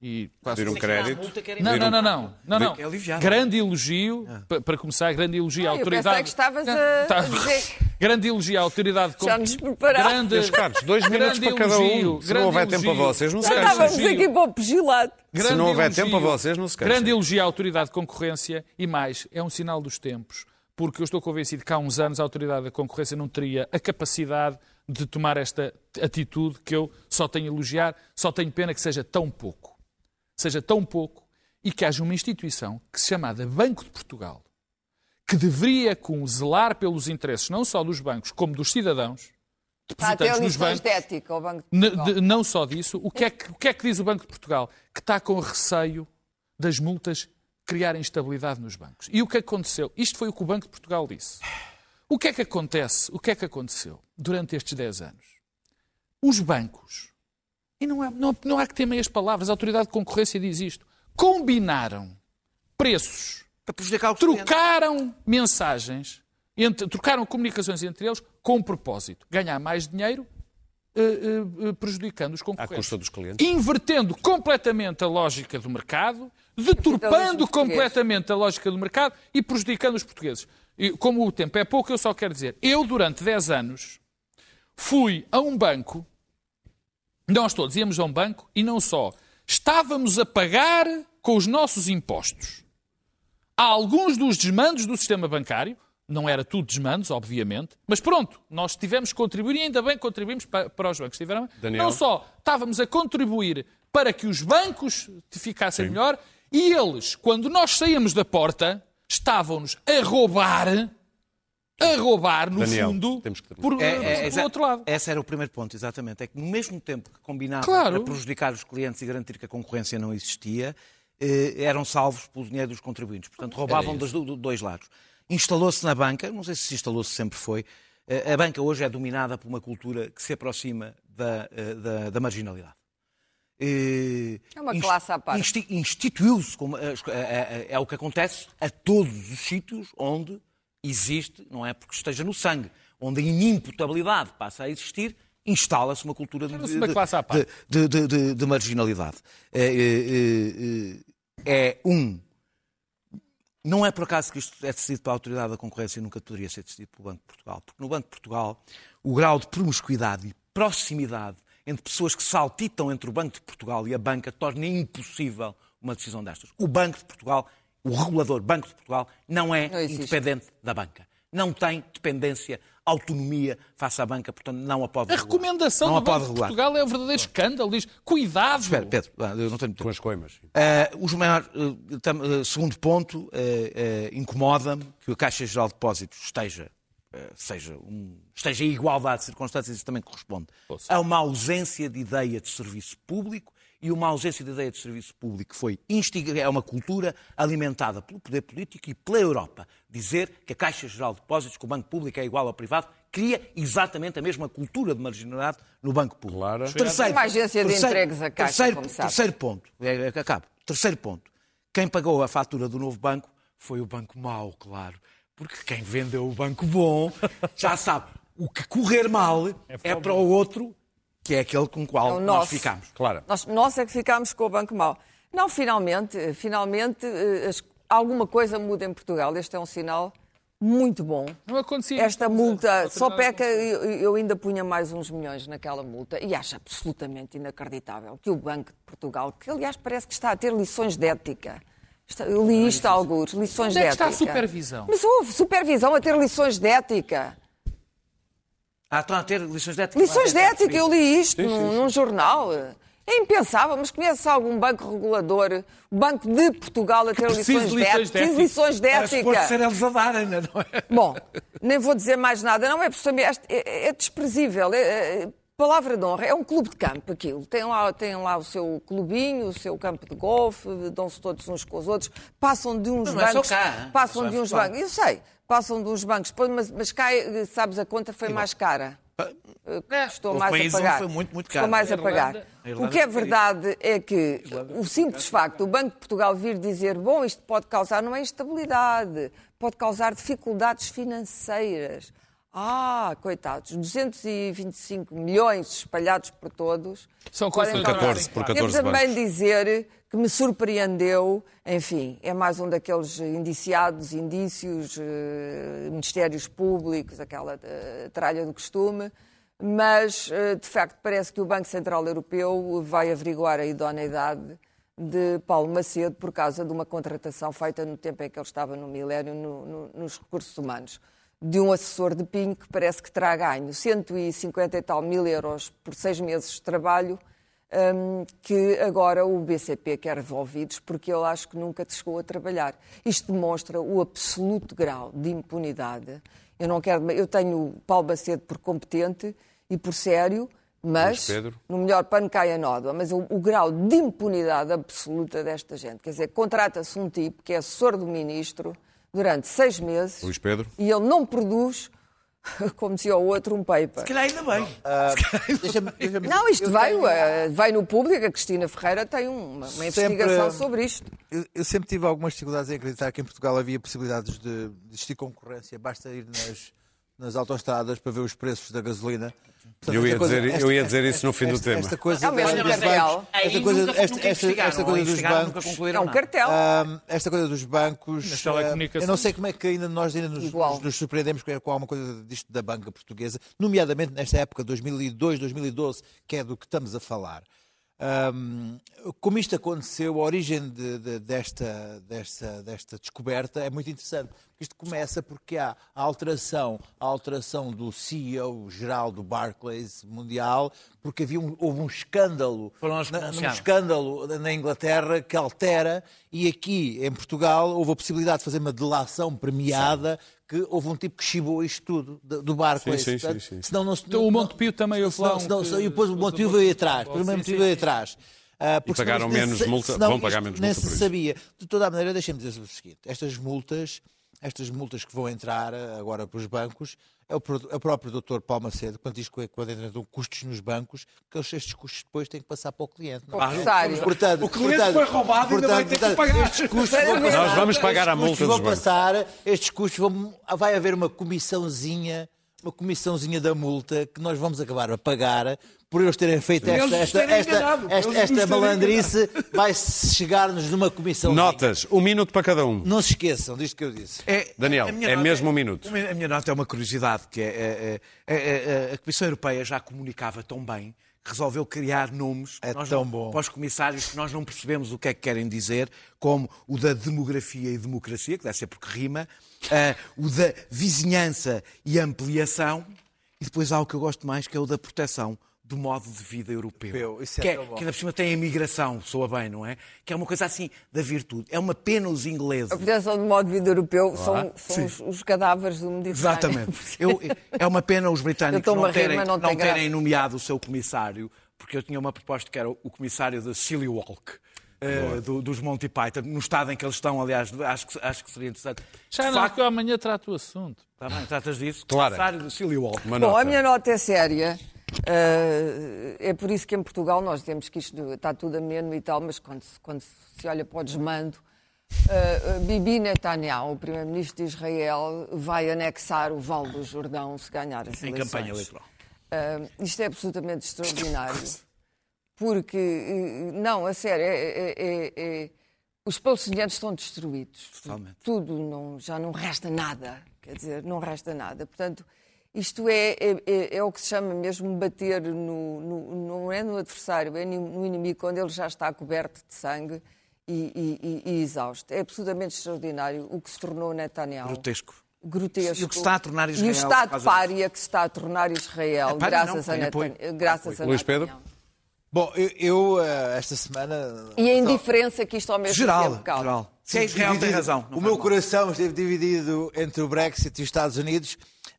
e quase Pedir um A crédito. não, não, não, não, não, não. É. Grande elogio, pa- para começar, grande elogio à Ah, eu autoridade. pensei que estavas a- Tá. a dizer [laughs] Grande elogio à autoridade. Já nos preparámos. Grande, Meus caros, dois minutos grande para cada um. elogio, Se não houver tempo para elogio. vocês, não se queixem. estávamos elogio. aqui para o pugilado. Grande Se não houver elogio. tempo para vocês, não se queixem. Grande elogio à autoridade de concorrência e mais, é um sinal dos tempos, porque eu estou convencido que há uns anos a autoridade da concorrência não teria a capacidade de tomar esta atitude que eu só tenho a elogiar, só tenho pena que seja tão pouco. Seja tão pouco e que haja uma instituição que se chamada Banco de Portugal, que deveria com zelar pelos interesses não só dos bancos, como dos cidadãos, depositantes nos bancos, de ética ao Banco de Portugal. de- não só disso, o que, é que, o que é que diz o Banco de Portugal? Que está com receio das multas criarem instabilidade nos bancos. E o que aconteceu? Isto foi o que o Banco de Portugal disse. O que é que acontece? O que é que aconteceu durante estes 10 anos? Os bancos, e não há, não, não há que ter meias palavras, a Autoridade de Concorrência diz isto, combinaram preços Para prejudicar o cliente. trocaram mensagens, entre- trocaram comunicações entre eles com um propósito: ganhar mais dinheiro, eh, eh, eh, prejudicando os À concorrentes. custa dos clientes. Invertendo completamente a lógica do mercado, deturpando completamente a lógica do mercado e prejudicando os portugueses. E, como o tempo é pouco, eu só quero dizer: eu, durante 10 anos, fui a um banco, nós todos íamos a um banco e não só, estávamos a pagar com os nossos impostos há alguns dos desmandos do sistema bancário, não era tudo desmandos, obviamente, mas pronto, nós tivemos que contribuir e ainda bem que contribuímos para, para os bancos. Tiveram, Daniel? não só estávamos a contribuir para que os bancos ficassem melhor, e eles, quando nós saímos da porta, estavam-nos a roubar, a roubar, no Daniel, fundo, temos que por, É, é, exa- outro lado. Esse era o primeiro ponto, exatamente. É que no mesmo tempo que combinavam Claro. para prejudicar os clientes e garantir que a concorrência não existia, eh, eram salvos pelo dinheiro dos contribuintes. Portanto, roubavam dos do- dois lados. Instalou-se na banca, não sei se se instalou-se sempre foi, eh, a banca hoje é dominada por uma cultura que se aproxima da, eh, da, da marginalidade. Eh, É uma inst- classe à parte. insti- Instituiu-se, como, eh, é, é- é o que acontece a todos os sítios onde existe, não é porque esteja no sangue, onde a inimputabilidade passa a existir, instala-se uma cultura de, de- classe à parte. de, de- de- de marginalidade. É, é, é, é um. Não é por acaso que isto é decidido pela Autoridade da Concorrência e nunca poderia ser decidido pelo Banco de Portugal. Porque no Banco de Portugal o grau de promiscuidade e proximidade entre pessoas que saltitam entre o Banco de Portugal e a banca torna impossível uma decisão destas. O Banco de Portugal, o regulador Banco de Portugal, não é Não independente da banca. Não tem dependência, autonomia face à banca, portanto não a pode A regular. recomendação não do a Banco de. Portugal é um verdadeiro escândalo. Diz, cuidado! Espera, Pedro, ah, eu não tenho Com as coimas. Eh, os maiores, eh, tam- eh, segundo ponto, incomoda-me que a Caixa Geral de Depósitos esteja, seja um- esteja em igualdade de circunstâncias, isso também corresponde a uma ausência de ideia de serviço público e uma ausência de ideia de serviço público que foi instiga, é uma cultura alimentada pelo poder político e pela Europa. Dizer que a Caixa Geral de Depósitos, que o Banco Público é igual ao privado, cria exatamente a mesma cultura de marginalidade no Banco Público. Claro. Terceiro, Uma agência de entregues a Caixa, terceiro, como sabe. terceiro ponto, é, é, acabo. Terceiro ponto. Quem pagou a fatura do novo banco foi o banco mau, claro. Porque quem vendeu o banco bom já sabe. O que correr mal é, para o outro, que é aquele com o qual É o nós nosso. ficamos. Claro. Nós, nós é que ficámos com o Banco Mau. Não, finalmente, finalmente eh, as- alguma coisa muda em Portugal. Este é um sinal muito bom. Não acontecia. Esta multa, só peca, eu, eu ainda punha mais uns milhões naquela multa e acho absolutamente inacreditável que o Banco de Portugal, que aliás parece que está a ter lições de ética, eu li isto a alguns, lições Onde é de que está a ética. supervisão? Mas houve supervisão a ter lições de ética. Ah, estão a ter lições de ética. Lições de Ah, ética, eu li isto num, num jornal. É impensável, mas conhece algum banco regulador, o Banco de Portugal, a ter lições de de lições ética? de Preciso de ética. lições de ética. ser eles a darem, não é? Bom, nem vou dizer mais nada. Não é porque é, é, é desprezível. É, é- palavra de honra. É um clube de campo aquilo. Tem lá, tem lá o seu clubinho, o seu campo de golfe, dão-se todos uns com os outros. Passam de uns Mas é bancos. cá, passam de uns bancos. Eu sei. Passam de uns bancos. Mas, mas cá, sabes, a conta foi mais cara. Eh, Custou Houve mais a pagar. foi muito, muito caro. mais a pagar. O que é verdade é que o simples facto do Banco de Portugal vir dizer bom, isto pode causar não é instabilidade, pode causar dificuldades financeiras. Ah, coitados, 225 milhões espalhados por todos. São coisas- causar- 14, por 14 Devo também dizer que me surpreendeu, enfim, é mais um daqueles indiciados, indícios, eh, ministérios públicos, aquela eh, tralha do costume, mas eh, de facto parece que o Banco Central Europeu vai averiguar a idoneidade de Paulo Macedo por causa de uma contratação feita no tempo em que ele estava no milénio no- no- nos recursos humanos. De um assessor de PIN que parece que terá ganho 150 e tal mil euros por seis meses de trabalho, hum, que agora o BCP quer devolvidos, porque ele acho que nunca chegou a trabalhar. Isto demonstra o absoluto grau de impunidade. Eu não quero, eu tenho o Paulo Macedo por competente e por sério, mas no melhor pano cai a nódoa, mas o, o grau de impunidade absoluta desta gente. Quer dizer, contrata-se um tipo que é assessor do ministro durante seis meses Luís Pedro. e ele não produz, [laughs] como dizia o outro, um paper. Se calhar ainda bem. Deixa-me- deixa-me- Não, isto vai, tenho- vai no público, a Cristina Ferreira tem uma, uma investigação sobre isto. Eu, eu sempre tive algumas dificuldades em acreditar que em Portugal havia possibilidades de, de existir concorrência. Basta ir nas, nas autoestradas para ver os preços da gasolina. Portanto, Eu ia coisa- dizer- esta- eu ia dizer isso no fim do tema. Esta coisa É o mesmo. Aí esta coisa, nunca, esta, nunca esta, investigaram, esta ou coisa dos bancos. É concluíram um cartel. Esta coisa dos bancos, Nas eu não sei como é que ainda nós ainda nos, nos- nos surpreendemos com com alguma coisa disto da banca portuguesa, nomeadamente nesta época, 2002, 2012, que é do que estamos a falar. Ahm, como isto aconteceu, a origem de- de- desta, desta, desta descoberta é muito interessante. Isto começa porque há a alteração, a alteração do CEO geral do Barclays Mundial, porque havia um- houve um escândalo, na, denunciaram. escândalo na Inglaterra que altera, e aqui em Portugal houve a possibilidade de fazer uma delação premiada, que houve um tipo que chibou isto tudo do Barclays. Sim, sim, Portanto, sim, sim. senão não se- Então, o não- Montepio também houve senão- lá um senão- que- E depois o Montepio veio atrás. Depois o Montepio veio atrás. Porque senão pagaram nem menos se- multa- senão vão pagar menos nem multa se por isso. sabia. De toda a maneira, deixem-me dizer o seguinte: estas multas, estas multas que vão entrar ah, agora para os bancos, é o, é o próprio doutor Paulo Macedo, quando diz que quando entram custos nos bancos, que estes custos depois têm que passar para o cliente. não é? Para o empresário. Portanto, O cliente portanto, foi roubado e ainda vai ter que portanto, pagar. Estes custos vão passar, Nós vamos pagar a estes custos multa vão dos bancos. passar, estes custos vão, vai haver uma comissãozinha, uma comissãozinha da multa que nós vamos acabar a pagar por eles terem feito Eles esta, esta, esta, esta, esta malandrice, [laughs] vai chegar-nos numa comissão. Notas, um minuto para cada um. Não se esqueçam disto que eu disse. É- Daniel, é mesmo um minuto. A minha, nota é uma curiosidade, que é, é- é- é- é- a Comissão Europeia já comunicava tão bem resolveu criar nomes É tão não- bom. para os comissários que nós não percebemos o que é que querem dizer, como o da demografia e democracia, que deve ser porque rima, eh, o da vizinhança e ampliação, e depois há o que eu gosto mais, que é o da proteção do modo de vida europeu. Europeu, isso é que, bom. que ainda por cima tem a migração, soa bem, não é? Que é uma coisa assim da virtude. É uma pena os ingleses. A proteção do modo de vida europeu são, são os, os cadáveres do Mediterrâneo. Exatamente. Eu- é uma pena os britânicos não rir, terem, não não terem graça. nomeado o seu comissário, porque eu tinha uma proposta que era o comissário da Silly Walk. eh, do- dos Monty Python, no estado em que eles estão, aliás, acho que, acho que seria interessante. Já não, facto, que eu amanhã trato o assunto. Tá bem, tratas disso? Claro. Comissário da Silly Walk. Bom, nota. a minha nota é séria. Uh, é por isso que em Portugal nós dizemos que isto está tudo ameno e tal, mas quando se, quando se olha para o desmando, uh, Bibi Netanyahu, o primeiro-ministro de Israel, vai anexar o Vale do Jordão se ganhar as Em eleições. campanha eleitoral. Uh, isto é absolutamente extraordinário. Porque, não, a sério, é- é- é- é- os palestinianos estão destruídos. Totalmente. Tudo, não- já não resta nada. Quer dizer, não resta nada. Portanto, isto é, é, é- é o que se chama mesmo bater no, no- não é no adversário, é no inimigo, quando ele já está coberto de sangue e, e- e- e exausto. É absolutamente extraordinário o que se tornou Netanyahu. Grotesco. Grotesco. E o que se está a tornar E Israel o estado pária que se está a tornar Israel, É graças, não, a. Netanyahu, graças a Luís Pedro? Bom, eu, eu, eh, esta semana. E a indiferença que isto ao mesmo Geral, tempo causa. geral. Se é Israel tem razão. O meu mal. coração esteve dividido entre o Brexit e os Estados Unidos,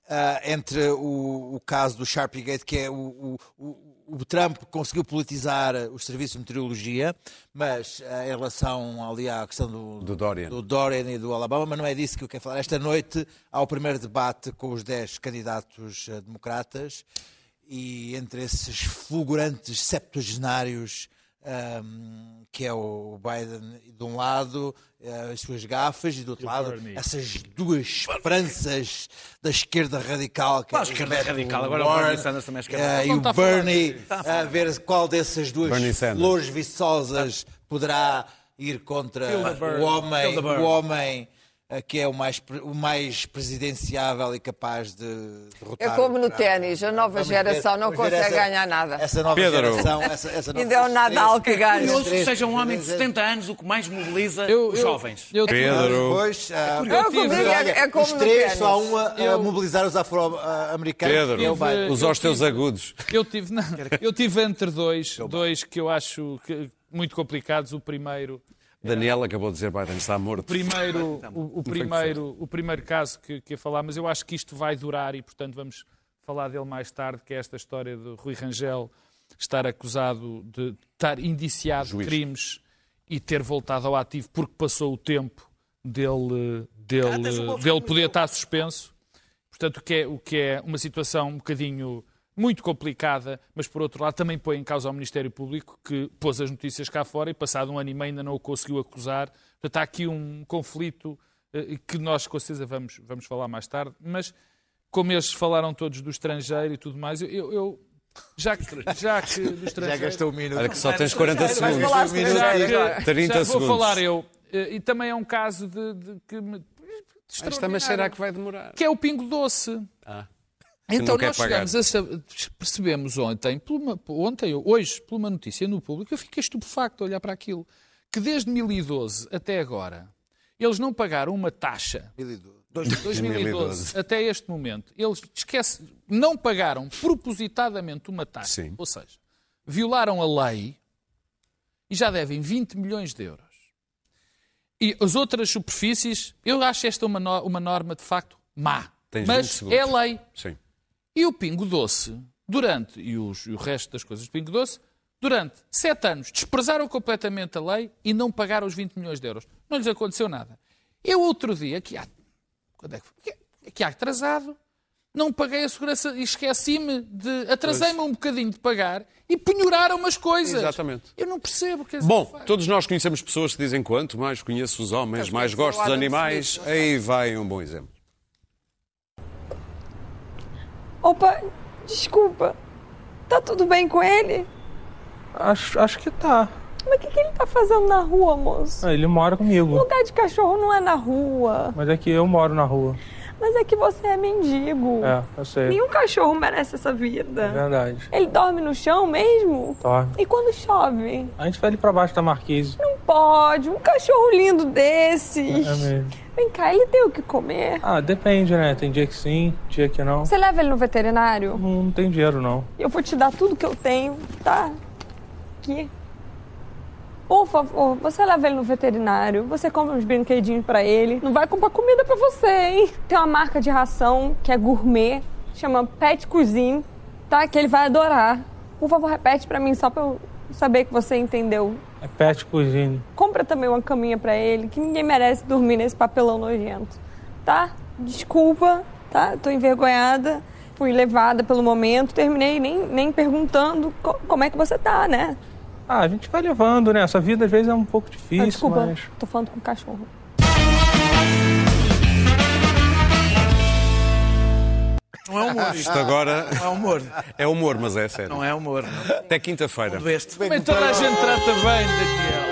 ah, entre o, o caso do Sharpiegate, que é o, o, o- Trump conseguiu politizar os serviços de meteorologia, mas ah, em relação ali à questão do, Do Dorian. do Dorian e do Alabama, mas não é disso que eu quero falar. Esta noite há o primeiro debate com os 10 candidatos ah, democratas e entre esses fulgurantes septuagenários ahm, que é o Biden de um lado, eh, as suas gafas, e do outro lado, essas duas esperanças da esquerda radical. Que é esquerda Elizabeth radical? Agora o Warren, Bernie Sanders também é esquerda eh, radical. E o a falar. Bernie, a ver qual dessas duas flores viçosas poderá ir contra o homem, o homem que é o mais, o mais presidenciável e capaz de derrotar. É como no ténis, a nova Vamos geração não vamos consegue ganhar nada. Essa nova Pedro. geração. Essa, essa nova- Ainda é o Nadal que ganha. Curioso que seja um homem de 70 anos o que mais mobiliza Eu- os eu- jovens. eu- Pedro. Depois, ah, É como, tive- é, é como os três só há um a, a Eu- mobilizar os afro-americanos. Pedro, É Biden. tive- os teus agudos. Eu tive, não, eu tive entre dois, dois que eu acho que- muito complicados. O primeiro, Daniel acabou de dizer Biden está morto. primeiro, o, o primeiro, o primeiro caso que, que ia falar, mas eu acho que isto vai durar e, portanto, vamos falar dele mais tarde, que é esta história de Rui Rangel estar acusado de estar indiciado de crimes e ter voltado ao ativo porque passou o tempo dele, dele, dele poder estar suspenso. Portanto, o que, é, o que é uma situação um bocadinho muito complicada, mas por outro lado também põe em causa ao Ministério Público, que pôs as notícias cá fora e passado um ano e meio ainda não o conseguiu acusar. Portanto, há aqui um conflito eh, que nós com certeza vamos, vamos falar mais tarde, mas como eles falaram todos do estrangeiro e tudo mais, eu, eu- já que, já que do [laughs] Já estrangeiro... gastou um minuto. Olha que só tens 40 segundos. falar Um minuto. já que- agora. 30 já segundos. Vou falar eu. Eh, E também é um caso de, de que me... Esta mas será que vai demorar? que é o pingo doce. Ah, Então nós pagar. chegamos a sab- percebemos ontem, uma- ontem, hoje, por uma notícia no público, eu fiquei estupefacto a olhar para aquilo, que desde 2012 até agora, eles não pagaram uma taxa, 2012 2012. até este momento, eles esquece, não pagaram propositadamente uma taxa, Sim. ou seja, violaram a lei e já devem 20 milhões de euros. E as outras superfícies, eu acho esta uma, no- uma norma de facto má. Tens 20 mas é lei. Sim. E o Pingo Doce, durante, e, os- e o resto das coisas do Pingo Doce, durante sete anos desprezaram completamente a lei e não pagaram os 20 milhões de euros. Não lhes aconteceu nada. Eu outro dia, que há, quando é que, foi? que, que há atrasado, não paguei a segurança e esqueci-me de. Atrasei-me um bocadinho de pagar e penhoraram umas coisas. Exatamente. Eu não percebo. Quer dizer, Bom, faz- todos nós conhecemos pessoas que dizem quanto mais conheço os homens, mais gosto dos animais. Aí vai um bom exemplo. Opa, desculpa. Tá tudo bem com ele? Acho, acho que tá. Mas o que, que ele tá fazendo na rua, moço? Ah, Ele mora comigo. Lugar de cachorro não é na rua. Mas é que eu moro na rua. Mas é que você é mendigo. É, eu sei. Nenhum cachorro merece essa É vida. verdade. Ele dorme no chão mesmo? Dorme. E quando chove? A gente vai ali pra baixo da marquise. Não pode. Um cachorro lindo desses. É mesmo. Vem cá, ele tem o que comer? Ah, depende, né? Tem dia que sim, dia que não. Você leva ele no veterinário? Não, não tem dinheiro, não. Eu vou te dar tudo que eu tenho, tá? Aqui. Por favor, você leva ele no veterinário, você compra uns brinquedinhos pra ele. Não vai comprar comida pra você, hein? Tem uma marca de ração que é gourmet, chama Pet Cuisine, tá? Que ele vai adorar. Por favor, repete pra mim só pra eu saber que você entendeu. É pet cuisine. Compra também uma caminha pra ele, que ninguém merece dormir nesse papelão nojento, tá? Desculpa, tá? Tô envergonhada. Fui levada pelo momento, terminei nem, nem perguntando co- como é que você tá, né? Ah, a gente vai levando, né? Essa vida às vezes é um pouco Ah, difícil, desculpa, mas. tô falando com o cachorro. Não é humor Isto isto. agora Não é humor. é humor, mas é sério. Não é humor. Não. Até quinta-feira. Este. Mas toda a gente trata bem, Daniel.